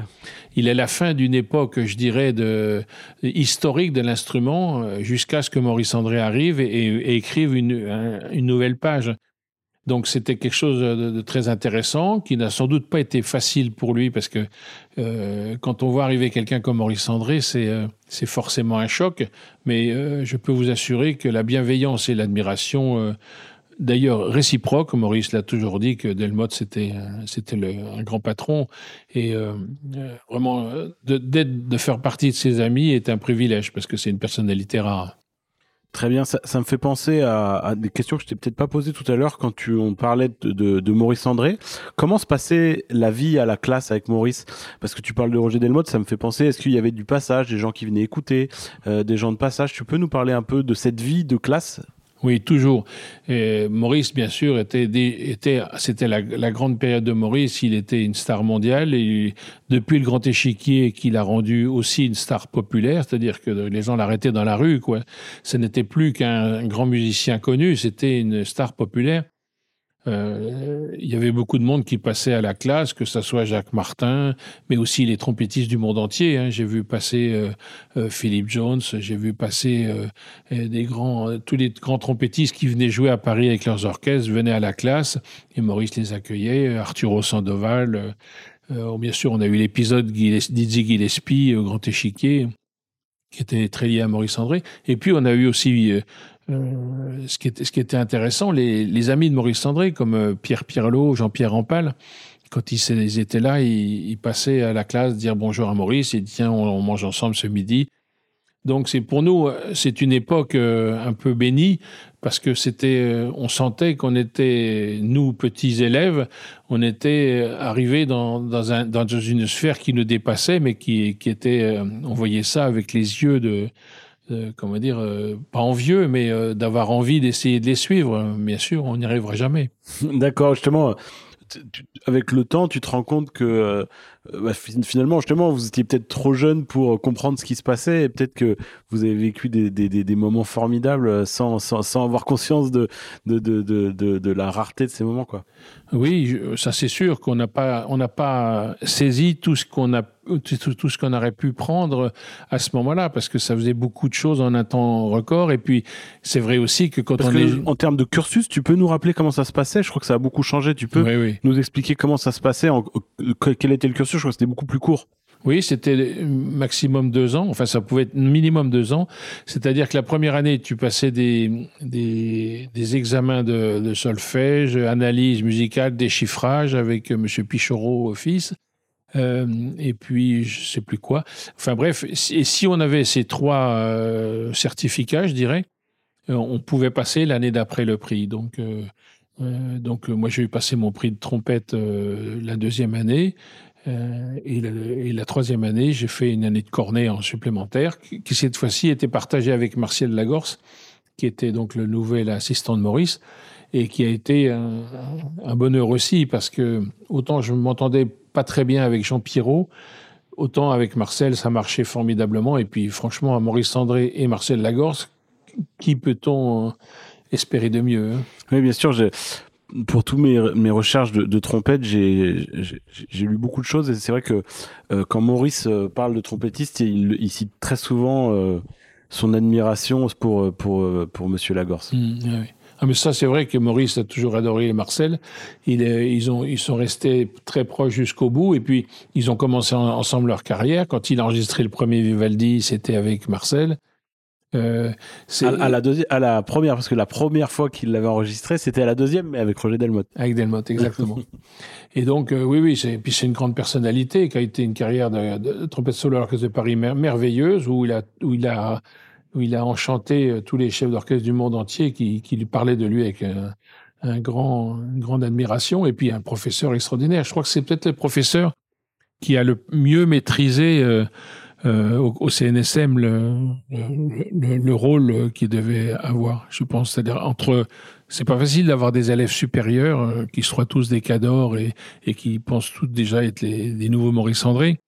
Il est la fin d'une époque, je dirais, de, historique de l'instrument, euh, jusqu'à ce que Maurice André arrive et, écrive une, une, nouvelle page. Donc c'était quelque chose de, très intéressant, qui n'a sans doute pas été facile pour lui, parce que euh, quand on voit arriver quelqu'un comme Maurice André, c'est c'est forcément un choc. Mais je peux vous assurer que la bienveillance et l'admiration D'ailleurs, réciproque, Maurice l'a toujours dit que Delmotte, c'était, euh, c'était un grand patron. Et euh, euh, vraiment, de, de faire partie de ses amis est un privilège parce que c'est une personnalité rare. Très bien, ça, me fait penser à, des questions que je t'ai peut-être pas posées tout à l'heure quand tu on parlait de, Maurice André. Comment se passait la vie à la classe avec Maurice? Parce que tu parles de Roger Delmotte, ça me fait penser, est-ce qu'il y avait du passage, des gens qui venaient écouter, des gens de passage? Tu peux nous parler un peu de cette vie de classe? Oui, toujours. Et Maurice, bien sûr, était, était c'était la, grande période de Maurice. Il était une star mondiale et depuis le Grand Échiquier, qu'il a rendu aussi une star populaire, c'est-à-dire que les gens l'arrêtaient dans la rue. Quoi. Ce n'était plus qu'un grand musicien connu, c'était une star populaire. Euh, il y avait beaucoup de monde qui passait à la classe, que ce soit Jacques Martin, mais aussi les trompettistes du monde entier. Hein. J'ai vu passer euh, euh, Philip Jones, j'ai vu passer tous les grands trompettistes qui venaient jouer à Paris avec leurs orchestres venaient à la classe et Maurice les accueillait. Arturo Sandoval. bien sûr, on a eu l'épisode Didier Gillespie au Grand Échiquier qui était très lié à Maurice André. Et puis, on a eu aussi euh, ce, qui était, intéressant, les, amis de Maurice André, comme euh, Pierre Pirlot, Jean-Pierre Rampal, quand ils, étaient là, ils, passaient à la classe dire bonjour à Maurice et tiens, on, mange ensemble ce midi. Donc c'est pour nous, c'est une époque euh, un peu bénie parce que c'était, on sentait qu'on était nous petits élèves, on était arrivés dans une sphère qui nous dépassait, mais qui, qui était, on voyait ça avec les yeux de euh, comment dire, euh, pas envieux, mais euh, d'avoir envie d'essayer de les suivre. Bien sûr, on n'y arrivera jamais. D'accord, justement, avec le temps, tu te rends compte que bah, finalement, justement, vous étiez peut-être trop jeune pour comprendre ce qui se passait et peut-être que vous avez vécu des, des, des, moments formidables sans, sans, sans, avoir conscience de de, de, de, de, la rareté de ces moments. Quoi. Oui, ça c'est sûr qu'on n'a pas, on n'a pas saisi tout ce qu'on a tout, ce qu'on aurait pu prendre à ce moment-là, parce que ça faisait beaucoup de choses en un temps record. Et puis, c'est vrai aussi que quand on est... En termes de cursus, tu peux nous rappeler comment ça se passait? Je crois que ça a beaucoup changé. Tu peux nous expliquer comment ça se passait en... Quel était le cursus? Je crois que c'était beaucoup plus court. Oui, c'était maximum deux ans. Enfin, ça pouvait être minimum deux ans. C'est-à-dire que la première année, tu passais des, des, examens de, solfège, analyse musicale, déchiffrage avec M. Pichot, fils. Euh, et puis je sais plus quoi. Enfin bref, et si on avait ces trois euh, certificats, je dirais, euh, on pouvait passer l'année d'après le prix. Donc, donc moi j'ai eu passé mon prix de trompette la deuxième année. Et la, et, la, troisième année, j'ai fait une année de cornet en supplémentaire, qui, cette fois-ci était partagée avec Martial Lagorce, qui était donc le nouvel assistant de Maurice, et qui a été un, bonheur aussi, parce que autant je m'entendais pas très bien avec Jean Pirot. Autant avec Marcel, ça marchait formidablement. Et puis, franchement, à Maurice André et Marcel Lagorce, qui peut-on espérer de mieux hein? Oui, bien sûr. Pour tous mes, mes recherches de, trompette, j'ai lu beaucoup de choses. Et c'est vrai que euh, quand Maurice euh, parle de trompettiste, il, cite très souvent euh, son admiration pour, pour, pour Monsieur Lagorce. Mmh, oui. Ah, mais ça, c'est vrai que Maurice a toujours adoré Marcel. Il, ils, ont, ils sont restés très proches jusqu'au bout. Et puis, ils ont commencé ensemble leur carrière. Quand il a enregistré le premier Vivaldi, c'était avec Marcel. Euh, à, la à la première, parce que la première fois qu'il l'avait enregistré, c'était à la deuxième, mais avec Roger Delmotte. Avec Delmotte, exactement. et donc, euh, oui, oui, c'est, puis c'est une grande personnalité qui a été une carrière de, trompette solo à l'Orchestre de Paris merveilleuse, où il a, où il a, où il a enchanté euh, tous les chefs d'orchestre du monde entier qui, qui lui parlaient de lui avec un, un grand, une grande admiration, et puis un professeur extraordinaire. Je crois que c'est peut-être le professeur qui a le mieux maîtrisé euh, euh, au, CNSM le, le, le rôle qu'il devait avoir, je pense. C'est-à-dire entre, c'est pas facile d'avoir des élèves supérieurs euh, qui soient tous des cadors et, et qui pensent tous déjà être les, des nouveaux Maurice André.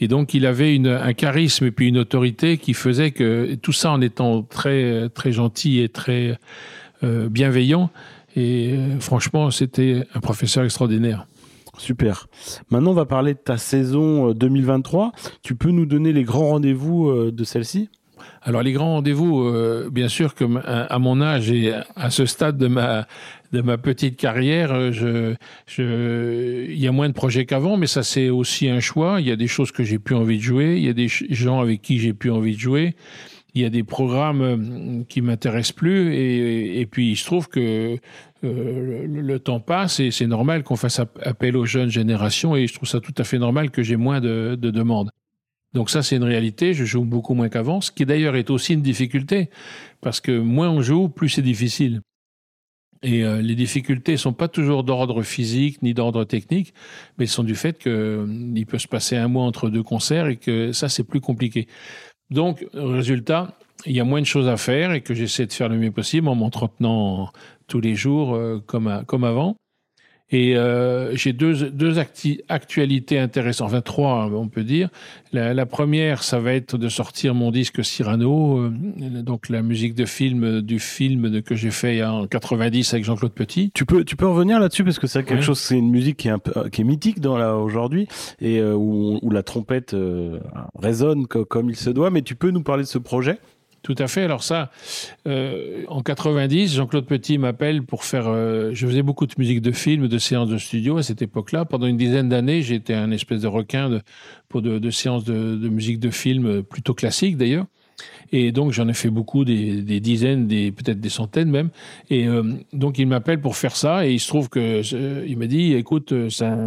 Et donc, il avait une, un charisme et puis une autorité qui faisait que tout ça en étant très, très gentil et très euh, bienveillant. Et franchement, c'était un professeur extraordinaire. Super. Maintenant, on va parler de ta saison 2023. Euh, tu peux nous donner les grands rendez-vous euh, de celle-ci? Alors les grands rendez-vous, euh, bien sûr que à mon âge et à ce stade de ma de ma petite carrière, il y a moins de projets qu'avant, mais ça c'est aussi un choix. Il y a des choses que j'ai plus envie de jouer, il y a des gens avec qui j'ai plus envie de jouer il y a des programmes qui m'intéressent plus et, et, puis il se trouve que euh, le, temps passe et c'est normal qu'on fasse appel aux jeunes générations et je trouve ça tout à fait normal que j'ai moins de, de demandes. Donc ça, c'est une réalité. Je joue beaucoup moins qu'avant, ce qui d'ailleurs est aussi une difficulté, parce que moins on joue, plus c'est difficile. Et euh, les difficultés sont pas toujours d'ordre physique ni d'ordre technique, mais sont du fait qu'il peut se passer un mois entre deux concerts et que ça, c'est plus compliqué. Donc, résultat, il y a moins de choses à faire et que j'essaie de faire le mieux possible en m'entretenant tous les jours euh, comme, comme avant. Et euh, j'ai deux, deux actualités intéressantes, enfin trois, on peut dire. La, la, première, ça va être de sortir mon disque Cyrano, euh, donc la musique de film du film de, que j'ai fait en 90 avec Jean-Claude Petit. Tu peux, tu peux revenir là-dessus parce que c'est quelque chose, c'est une musique qui est, un peu, qui est mythique dans aujourd'hui et euh, où, où, la trompette résonne comme il se doit. Mais tu peux nous parler de ce projet? Tout à fait. Alors ça, euh, en 90, Jean-Claude Petit m'appelle pour faire. Euh, je faisais beaucoup de musique de film, de séances de studio à cette époque-là. Pendant une dizaine d'années, j'étais un espèce de requin de, pour de, séances de, musique de film euh, plutôt classique d'ailleurs. Et donc j'en ai fait beaucoup, des, dizaines, des peut-être des centaines même. Et donc il m'appelle pour faire ça, et il se trouve que il m'a dit, écoute, ça,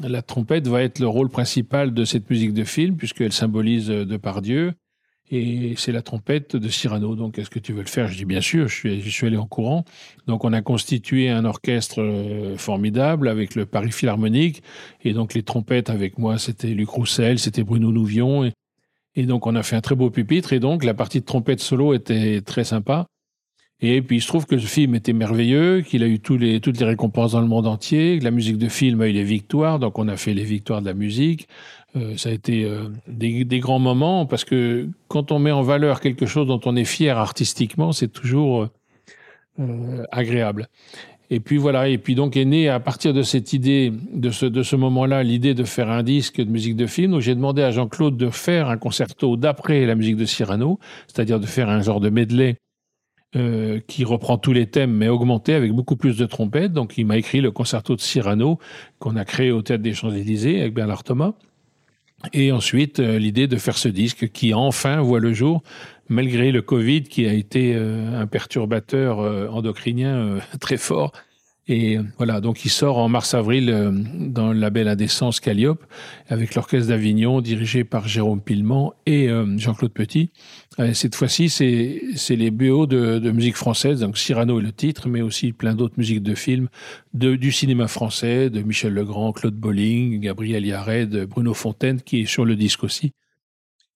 la trompette va être le rôle principal de cette musique de film puisqu'elle symbolise de par Dieu et c'est la trompette de Cyrano. Donc, est-ce que tu veux le faire? Je dis bien sûr, je suis, allé en courant. Donc, on a constitué un orchestre euh, formidable avec le Paris Philharmonique. Et donc, les trompettes avec moi, c'était Luc Roussel, c'était Bruno Nouvion. Et, et, donc, on a fait un très beau pupitre. Et donc, la partie de trompette solo était très sympa. Et puis, il se trouve que le film était merveilleux, qu'il a eu toutes les récompenses dans le monde entier, que la musique de film a eu les victoires. Donc, on a fait les victoires de la musique. Euh, ça a été euh, des, des, grands moments parce que quand on met en valeur quelque chose dont on est fier artistiquement, c'est toujours euh, agréable. Et puis voilà, et puis donc est née à partir de cette idée, de ce, de ce moment-là, l'idée de faire un disque de musique de film. Donc j'ai demandé à Jean-Claude de faire un concerto d'après la musique de Cyrano, c'est-à-dire de faire un genre de medley euh, qui reprend tous les thèmes mais augmenté avec beaucoup plus de trompettes. Donc il m'a écrit le concerto de Cyrano qu'on a créé au Théâtre des Champs-Élysées avec Bernard Thomas. Et ensuite, euh, l'idée de faire ce disque qui enfin voit le jour, malgré le Covid qui a été euh, un perturbateur endocrinien très fort et voilà, donc il sort en mars-avril euh, dans le label Indécence Calliope avec l'Orchestre d'Avignon dirigé par Jérôme Pillement et euh, Jean-Claude Petit. Euh, cette fois-ci, c'est les BO de, de, musique française, donc Cyrano est le titre, mais aussi plein d'autres musiques de films, de, du cinéma français, de Michel Legrand, Claude Bolling, Gabriel Yared, Bruno Fontaine, qui est sur le disque aussi.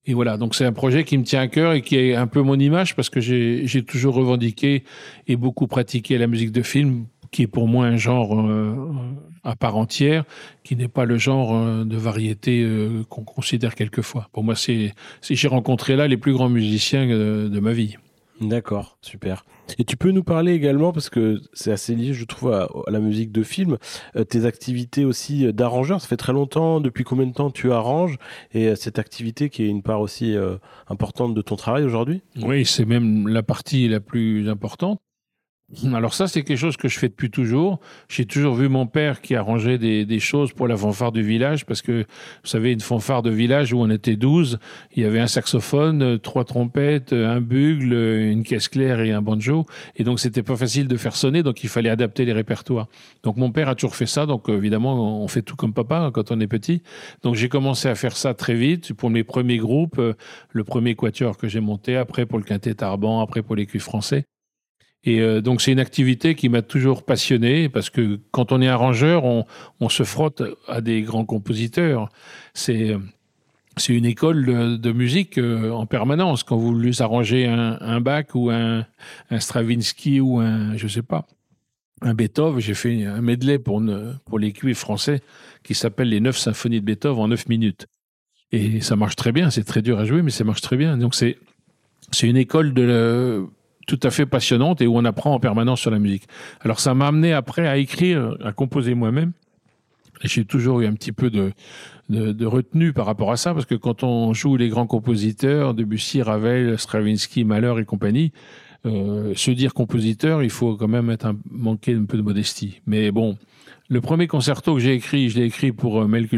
Et voilà, donc c'est un projet qui me tient à cœur et qui est un peu mon image parce que j'ai toujours revendiqué et beaucoup pratiqué la musique de film qui est pour moi un genre euh, à part entière, qui n'est pas le genre euh, de variété euh, qu'on considère quelquefois. Pour moi, c'est j'ai rencontré là les plus grands musiciens de, ma vie. D'accord, super. Et tu peux nous parler également, parce que c'est assez lié, je trouve, à, la musique de film, tes activités aussi d'arrangeur. Ça fait très longtemps, depuis combien de temps tu arranges? Et cette activité qui est une part aussi importante de ton travail aujourd'hui? Oui, c'est même la partie la plus importante Alors ça, c'est quelque chose que je fais depuis toujours. J'ai toujours vu mon père qui arrangeait des, des, choses pour la fanfare du village, parce que, vous savez, une fanfare de village où on était 12, il y avait un saxophone, euh, trois trompettes, euh, un bugle, euh, une caisse claire et un banjo. Et donc, c'était pas facile de faire sonner, donc il fallait adapter les répertoires. Donc, mon père a toujours fait ça, donc évidemment, on fait tout comme papa hein, quand on est petit. Donc, j'ai commencé à faire ça très vite pour mes premiers groupes, le premier quatuor que j'ai monté, après pour le quintet Tarban, après pour les cuivres français. Et euh, donc c'est une activité qui m'a toujours passionné parce que quand on est arrangeur, on, se frotte à des grands compositeurs. C'est c'est une école de, musique euh, en permanence. Quand vous lui arrangez un, Bach ou un, un, Stravinsky ou un, je sais pas, un Beethoven, j'ai fait un medley pour, une, pour les cuivres français qui s'appelle les neuf symphonies de Beethoven en neuf minutes. Et ça marche très bien. C'est très dur à jouer, mais ça marche très bien. Donc c'est c'est une école de tout à fait passionnante et où on apprend en permanence sur la musique. Alors ça m'a amené après à écrire, à composer moi-même. J'ai toujours eu un petit peu de, de, retenue par rapport à ça, parce que quand on joue les grands compositeurs, Debussy, Ravel, Stravinsky, Mahler et compagnie, euh, se dire compositeur, il faut quand même manquer un peu de modestie. Mais bon, le premier concerto que j'ai écrit, je l'ai écrit pour euh, Mel.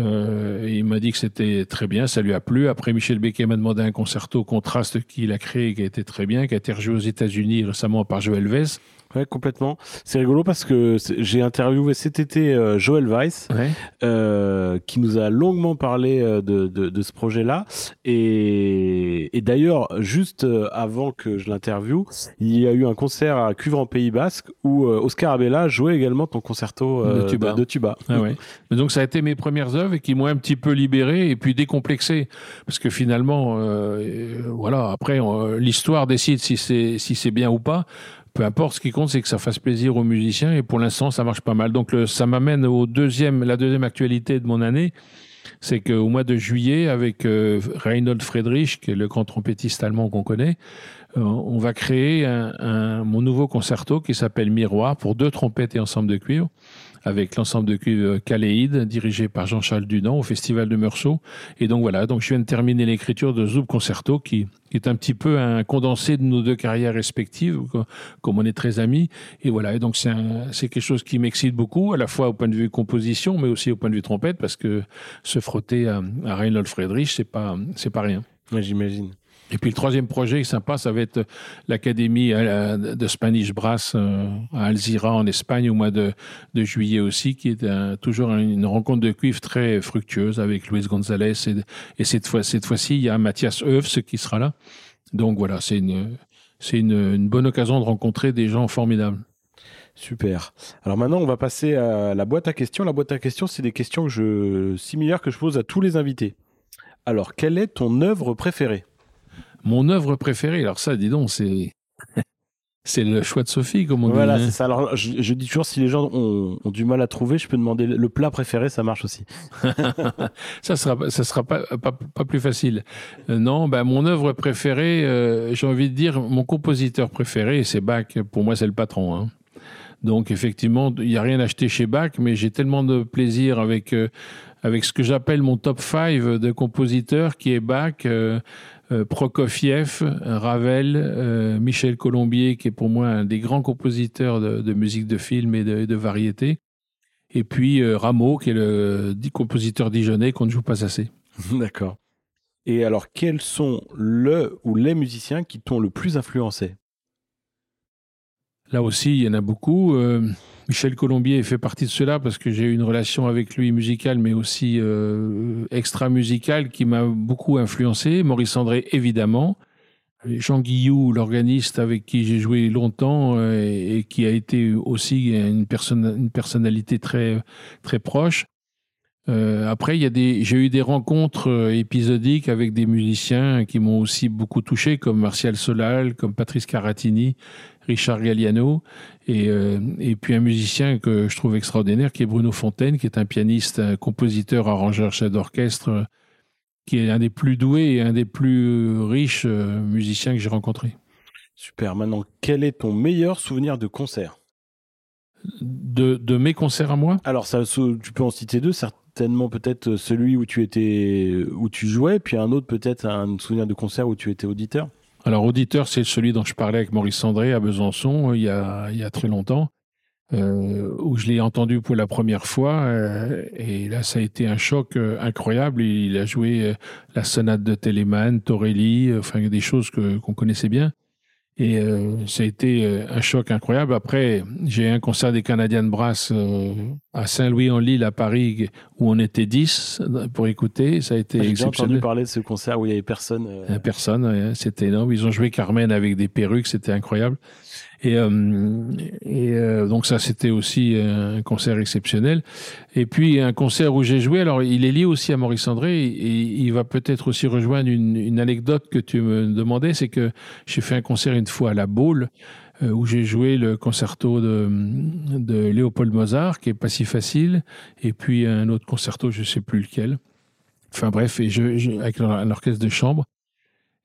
Euh, il m'a dit que c'était très bien, ça lui a plu. Après, Michel Becquet m'a demandé un concerto contraste qu'il a créé, qui a été très bien, qui a été rejoué aux États-Unis récemment par Joël Vez. Ouais, complètement. C'est rigolo parce que j'ai interviewé cet été euh, Joël Weiss, ouais. euh, qui nous a longuement parlé euh, de, de, de ce projet-là. Et, et d'ailleurs, juste euh, avant que je l'interviewe, il y a eu un concert à Cuivre en Pays Basque où Oscar Abella jouait également ton concerto de tuba. De, de tuba. Ah ouais. Donc ça a été mes premières œuvres et qui m'ont un petit peu libéré et puis décomplexé. Parce que finalement, voilà, après, l'histoire décide si c'est si c'est bien ou pas peu importe, ce qui compte, c'est que ça fasse plaisir aux musiciens et pour l'instant, ça marche pas mal. Donc, le, ça m'amène au deuxième, la deuxième actualité de mon année. C'est qu'au mois de juillet, avec euh, Reinhold Friedrich, qui est le grand trompettiste allemand qu'on connaît, euh, on va créer un, un, mon nouveau concerto qui s'appelle Miroir pour deux trompettes et ensemble de cuivre avec l'ensemble de cuivre Caléide, dirigé par Jean-Charles Dunan au Festival de Meursault. Et donc voilà, donc je viens de terminer l'écriture de Zoub Concerto, qui, est un petit peu un condensé de nos deux carrières respectives, comme on est très amis. Et voilà, et donc c'est quelque chose qui m'excite beaucoup, à la fois au point de vue composition, mais aussi au point de vue trompette, parce que se frotter à, Reinhold Friedrich, c'est pas, pas rien. Ouais, J'imagine. Et puis le troisième projet sympa, ça va être l'académie euh, de Spanish Brass euh, à Alzira en Espagne au mois de, juillet aussi, qui est toujours une rencontre de cuivre très fructueuse avec Luis González et, et cette fois cette fois-ci il y a Mathias Eufs qui sera là. Donc voilà, c'est une bonne occasion de rencontrer des gens formidables. Super. Alors maintenant, on va passer à la boîte à questions. La boîte à questions, c'est des questions similaires que je pose à tous les invités. Alors, quelle est ton œuvre préférée? Mon œuvre préférée, alors ça, dis donc, c'est. C'est le choix de Sophie, comme on voilà, dit. c'est ça. Alors, je, je, dis toujours, si les gens ont, ont, du mal à trouver, je peux demander le plat préféré, ça marche aussi. ça sera, ça sera pas, pas, pas plus facile. Euh, non, ben, mon œuvre préférée, euh, j'ai envie de dire, mon compositeur préféré, c'est Bach. Pour moi, c'est le patron. Hein. Donc, effectivement, il n'y a rien acheté chez Bach, mais j'ai tellement de plaisir avec, euh, avec ce que j'appelle mon top 5 de compositeurs, qui est Bach. Euh, Prokofiev, Ravel, euh, Michel Colombier, qui est pour moi un des grands compositeurs de, de musique de film et de, de variété, et puis euh, Rameau, qui est le compositeur dijonnais qu'on ne joue pas assez. D'accord. Et alors, quels sont le ou les musiciens qui t'ont le plus influencé? Là aussi, il y en a beaucoup. Euh, Michel Colombier fait partie de cela parce que j'ai eu une relation avec lui musicale, mais aussi euh, extra-musicale qui m'a beaucoup influencé. Maurice André, évidemment. Jean Guillou, l'organiste avec qui j'ai joué longtemps euh, et, qui a été aussi une, une personnalité très, très proche. Euh, après, j'ai eu des rencontres épisodiques avec des musiciens qui m'ont aussi beaucoup touché, comme Martial Solal, comme Patrice Caratini, Richard Galliano, et, euh, et puis un musicien que je trouve extraordinaire, qui est Bruno Fontaine, qui est un pianiste, un compositeur, arrangeur, chef d'orchestre, qui est un des plus doués et un des plus riches musiciens que j'ai rencontrés. Super. Maintenant, quel est ton meilleur souvenir de concert? De, de, mes concerts à moi? Alors, ça, tu peux en citer deux, certainement peut-être celui où tu étais, où tu jouais, puis un autre peut-être un souvenir de concert où tu étais auditeur. Alors, auditeur, c'est celui dont je parlais avec Maurice André à Besançon il y a, il y a très longtemps, où je l'ai entendu pour la première fois. et là, ça a été un choc incroyable. Il a joué la sonate de Telemann, Torelli, enfin des choses qu'on connaissait bien. Et euh, ça a été euh, un choc incroyable. Après, j'ai un concert des Canadiens de Brass euh, à Saint-Louis-en-Lille, à Paris, où on était 10 pour écouter. Ça a été J'ai entendu parler de ce concert où il y avait personne. Personne, c'était énorme. Ils ont joué Carmen avec des perruques, c'était incroyable. Et, euh, et euh, donc ça, c'était aussi un concert exceptionnel. Et puis un concert où j'ai joué, alors il est lié aussi à Maurice André, et il va peut-être aussi rejoindre une, anecdote que tu me demandais, c'est que j'ai fait un concert une fois à la Baule, euh, où j'ai joué le concerto de, Léopold Mozart, qui est pas si facile, et puis un autre concerto, je sais plus lequel. Enfin bref, et je, je avec un orchestre de chambre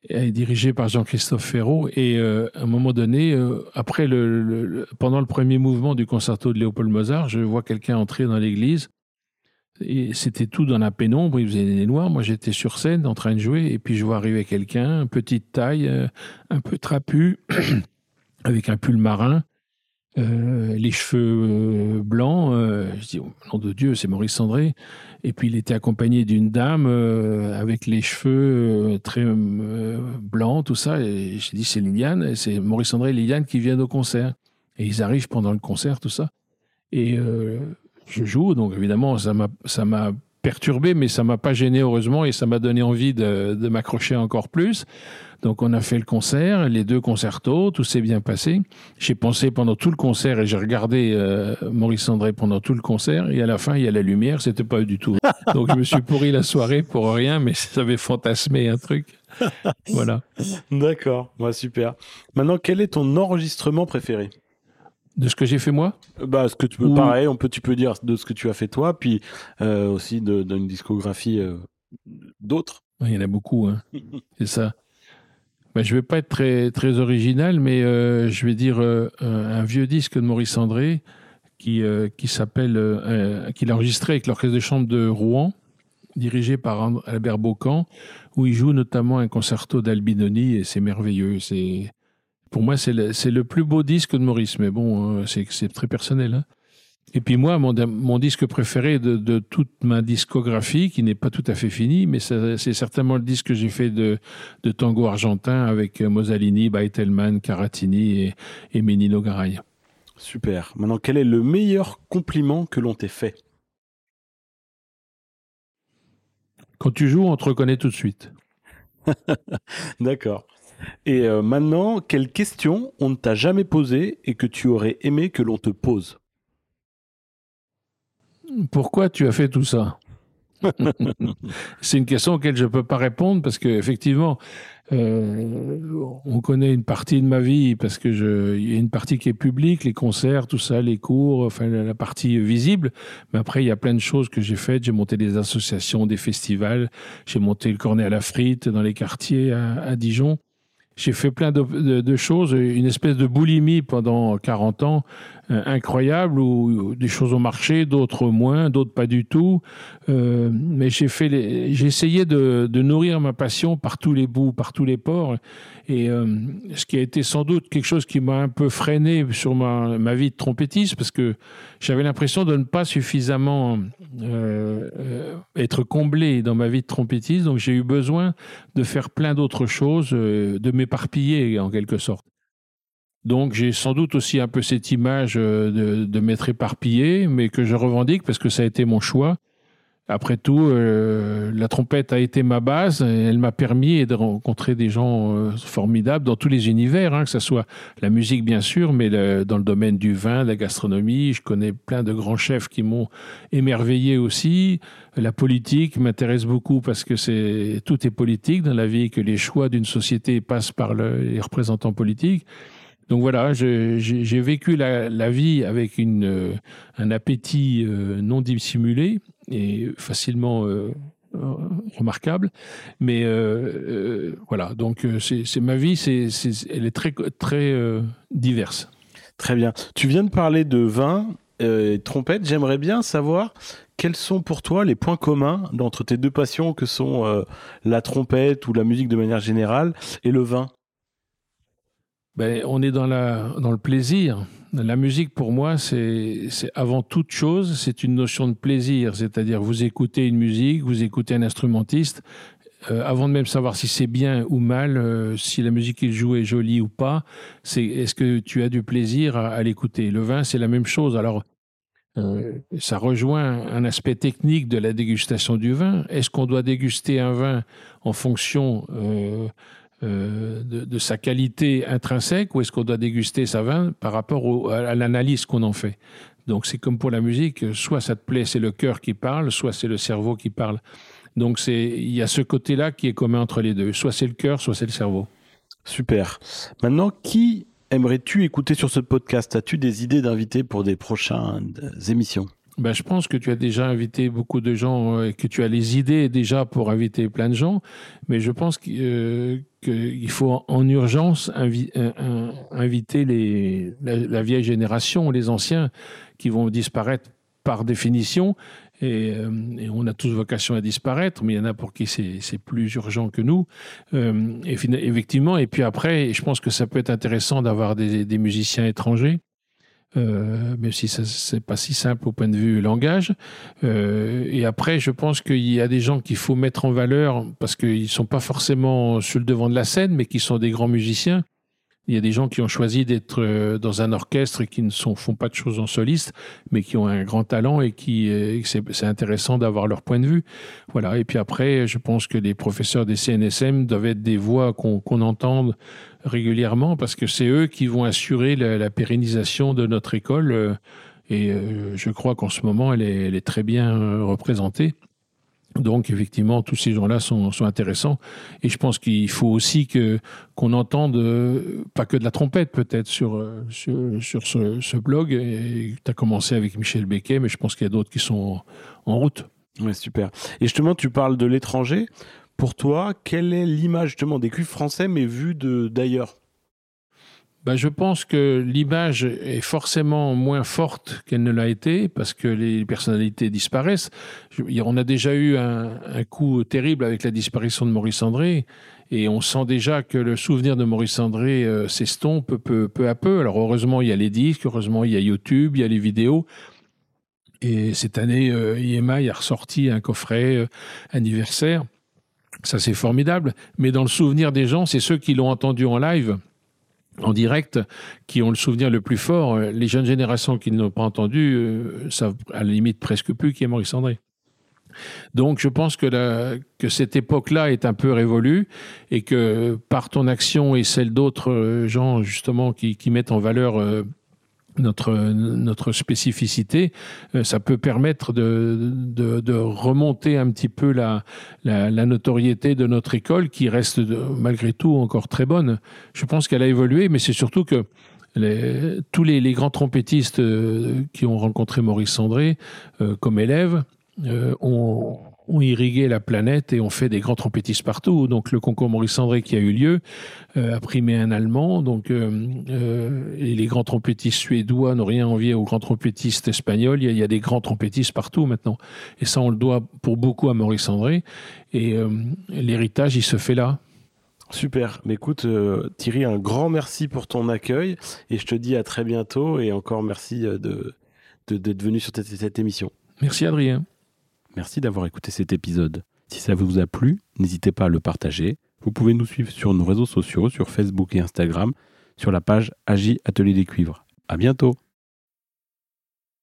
dirigé par Jean-Christophe Ferraud. Et euh, à un moment donné, euh, pendant le premier mouvement du concerto de Léopold Mozart, je vois quelqu'un entrer dans l'église. C'était tout dans la pénombre, il faisait des noirs. Moi, j'étais sur scène en train de jouer, et puis je vois arriver quelqu'un, petite taille, euh, un peu trapu, avec un pull marin, euh, les cheveux euh, blancs. Euh, je dis, oh, nom de Dieu, c'est Maurice André. Et puis il était accompagné d'une dame avec les cheveux très blancs, tout ça. Et j'ai dit, c'est Liliane, c'est Maurice André et Liliane qui viennent au concert. Et ils arrivent pendant le concert, tout ça. Et je joue, donc évidemment, ça m'a perturbé, mais ça m'a pas gêné, heureusement, et ça m'a donné envie de, de m'accrocher encore plus. Donc on a fait le concert, les deux concertos, tout s'est bien passé. J'ai pensé pendant tout le concert et j'ai regardé euh, Maurice André pendant tout le concert et à la fin il y a la lumière, c'était pas du tout. Donc je me suis pourri la soirée pour rien, mais ça avait fantasmé un truc. Voilà. D'accord, moi super. Maintenant, quel est ton enregistrement préféré? De ce que j'ai fait moi Bah, ce que tu peux, pareil, on peut, tu peux dire de ce que tu as fait toi, puis euh, aussi d'une discographie euh, d'autres. Il y en a beaucoup, hein. c'est ça. Ben, je vais pas être très, très original, mais euh, je vais dire un vieux disque de Maurice André qui, qui s'appelle, qu'il a enregistré avec l'Orchestre de chambre de Rouen, dirigé par Albert Beaucamp, où il joue notamment un concerto d'Albinoni et c'est merveilleux. C'est, pour moi, c'est le, le, plus beau disque de Maurice, mais bon, c'est très personnel. Hein. Et puis moi, mon, mon disque préféré de, de, toute ma discographie, qui n'est pas tout à fait fini, mais c'est certainement le disque que j'ai fait de, de, tango argentin avec Mosalini, Baitelman, Caratini et, et Menino Garay. Super. Maintenant, quel est le meilleur compliment que l'on t'ait fait? Quand tu joues, on te reconnaît tout de suite. D'accord. Et euh, maintenant, quelle question on ne t'a jamais posée et que tu aurais aimé que l'on te pose? Pourquoi tu as fait tout ça? C'est une question auquel je ne peux pas répondre parce qu'effectivement, euh, on connaît une partie de ma vie parce que je, il y a une partie qui est publique, les concerts, tout ça, les cours, enfin la partie visible. Mais après, il y a plein de choses que j'ai faites. J'ai monté des associations, des festivals. J'ai monté le cornet à la frite dans les quartiers à Dijon. J'ai fait plein de, choses, une espèce de boulimie pendant 40 ans, euh, incroyable, où des choses ont marché, d'autres moins, d'autres pas du tout. Euh, mais j'ai fait, j'ai essayé de, nourrir ma passion par tous les bouts, par tous les ports. Et euh, ce qui a été sans doute quelque chose qui m'a un peu freiné sur ma, vie de trompettiste, parce que j'avais l'impression de ne pas suffisamment être comblé dans ma vie de trompettiste. Donc j'ai eu besoin de faire plein d'autres choses, de m'éparpiller en quelque sorte. Donc j'ai sans doute aussi un peu cette image de, de m'être éparpillé, mais que je revendique parce que ça a été mon choix. Après tout, euh, la trompette a été ma base. Elle m'a permis de rencontrer des gens euh, formidables dans tous les univers, hein, que ce soit la musique bien sûr, mais dans le domaine du vin, de la gastronomie. Je connais plein de grands chefs qui m'ont émerveillé aussi. La politique m'intéresse beaucoup parce que c'est tout est politique dans la vie, que les choix d'une société passent par les représentants politiques. Donc voilà, j'ai vécu la, vie avec euh, un appétit euh, non dissimulé et facilement euh, remarquable. Mais voilà, donc c'est ma vie, elle est très, très diverse. Très bien. Tu viens de parler de vin et trompette. J'aimerais bien savoir quels sont pour toi les points communs entre tes deux passions que sont la trompette ou la musique de manière générale et le vin ben, On est dans, le plaisir. La musique, pour moi, c'est avant toute chose, c'est une notion de plaisir. C'est-à-dire, vous écoutez une musique, vous écoutez un instrumentiste, euh, avant de même savoir si c'est bien ou mal, euh, si la musique qu'il joue est jolie ou pas, c'est est-ce que tu as du plaisir à, l'écouter? Le vin, c'est la même chose. Alors, euh, ça rejoint un aspect technique de la dégustation du vin. Est-ce qu'on doit déguster un vin en fonction de, sa qualité intrinsèque ou est-ce qu'on doit déguster sa vin par rapport à l'analyse qu'on en fait Donc c'est comme pour la musique, soit ça te plaît, c'est le cœur qui parle, soit c'est le cerveau qui parle. Donc c'est il y a ce côté-là qui est commun entre les deux. Soit c'est le cœur, soit c'est le cerveau. Super. Maintenant, qui aimerais-tu écouter sur ce podcast? As-tu des idées d'invités pour des prochaines émissions? Ben, je pense que tu as déjà invité beaucoup de gens euh, que tu as les idées déjà pour inviter plein de gens. Mais je pense qu'il euh, faut en urgence euh, inviter la, vieille génération, les anciens qui vont disparaître par définition et, on a tous vocation à disparaître, mais il y en a pour qui c'est plus urgent que nous. Effectivement, et puis après, je pense que ça peut être intéressant d'avoir des, musiciens étrangers. Euh, même si ce n'est pas si simple au point de vue langage. et après, je pense qu'il y a des gens qu'il faut mettre en valeur parce qu'ils sont pas forcément sur le devant de la scène, mais qui sont des grands musiciens il y a des gens qui ont choisi d'être euh, dans un orchestre et qui ne font pas de choses en soliste, mais qui ont un grand talent et qui euh, c'est intéressant d'avoir leur point de vue. Voilà. Et puis après, je pense que les professeurs des CNSM doivent être des voix qu'on entende régulièrement parce que c'est eux qui vont assurer la, pérennisation de notre école. Euh, et je crois qu'en ce moment, elle est, très bien représentée. Donc effectivement, tous ces gens-là sont, intéressants. Et je pense qu'il faut aussi que qu'on entende euh, pas que de la trompette peut-être sur, euh, sur, ce, blog. tu as commencé avec Michel Becquet, mais je pense qu'il y a d'autres qui sont en route. Ouais, super. Et justement, tu parles de l'étranger. Pour toi, quelle est l'image justement des cuivres français, mais vue d'ailleurs? Ben, je pense que l'image est forcément moins forte qu'elle ne l'a été parce que les personnalités disparaissent. On a déjà eu un, coup terrible avec la disparition de Maurice André et on sent déjà que le souvenir de Maurice André euh, s'estompe peu, à peu. Alors heureusement, il y a les disques, heureusement, il y a YouTube, il y a les vidéos. Et cette année, euh, a ressorti un coffret euh, anniversaire. Ça, c'est formidable. Mais dans le souvenir des gens, c'est ceux qui l'ont entendu en live en direct qui ont le souvenir le plus fort. Les jeunes générations qui ne l'ont pas entendu euh, savent à la limite presque plus qui est Maurice André. Donc je pense que, cette époque-là est un peu révolue et que par ton action et celle d'autres euh, gens justement qui, mettent en valeur euh, notre, notre spécificité, euh, ça peut permettre de, de, remonter un petit peu la, la, notoriété de notre école qui reste malgré tout encore très bonne. Je pense qu'elle a évolué, mais c'est surtout que les, tous les, les, grands trompettistes euh, qui ont rencontré Maurice Sandré euh, comme élève ont ont irrigué la planète et ont fait des grands trompettistes partout. Donc le concours Maurice André qui a eu lieu euh, a primé un Allemand. Donc euh, euh, et les grands trompettistes suédois n'ont rien envié aux grands trompettistes espagnols. Il y, a, des grands trompettistes partout maintenant. Et ça, on le doit pour beaucoup à Maurice André. Et l'héritage, il se fait là. Super. Mais écoute, Thierry, un grand merci pour ton accueil et je te dis à très bientôt et encore merci de d'être venu sur cette émission. Merci Adrien. Merci d'avoir écouté cet épisode. Si ça vous a plu, n'hésitez pas à le partager. Vous pouvez nous suivre sur nos réseaux sociaux, sur Facebook et Instagram, sur la page Agi Atelier des Cuivres. À bientôt!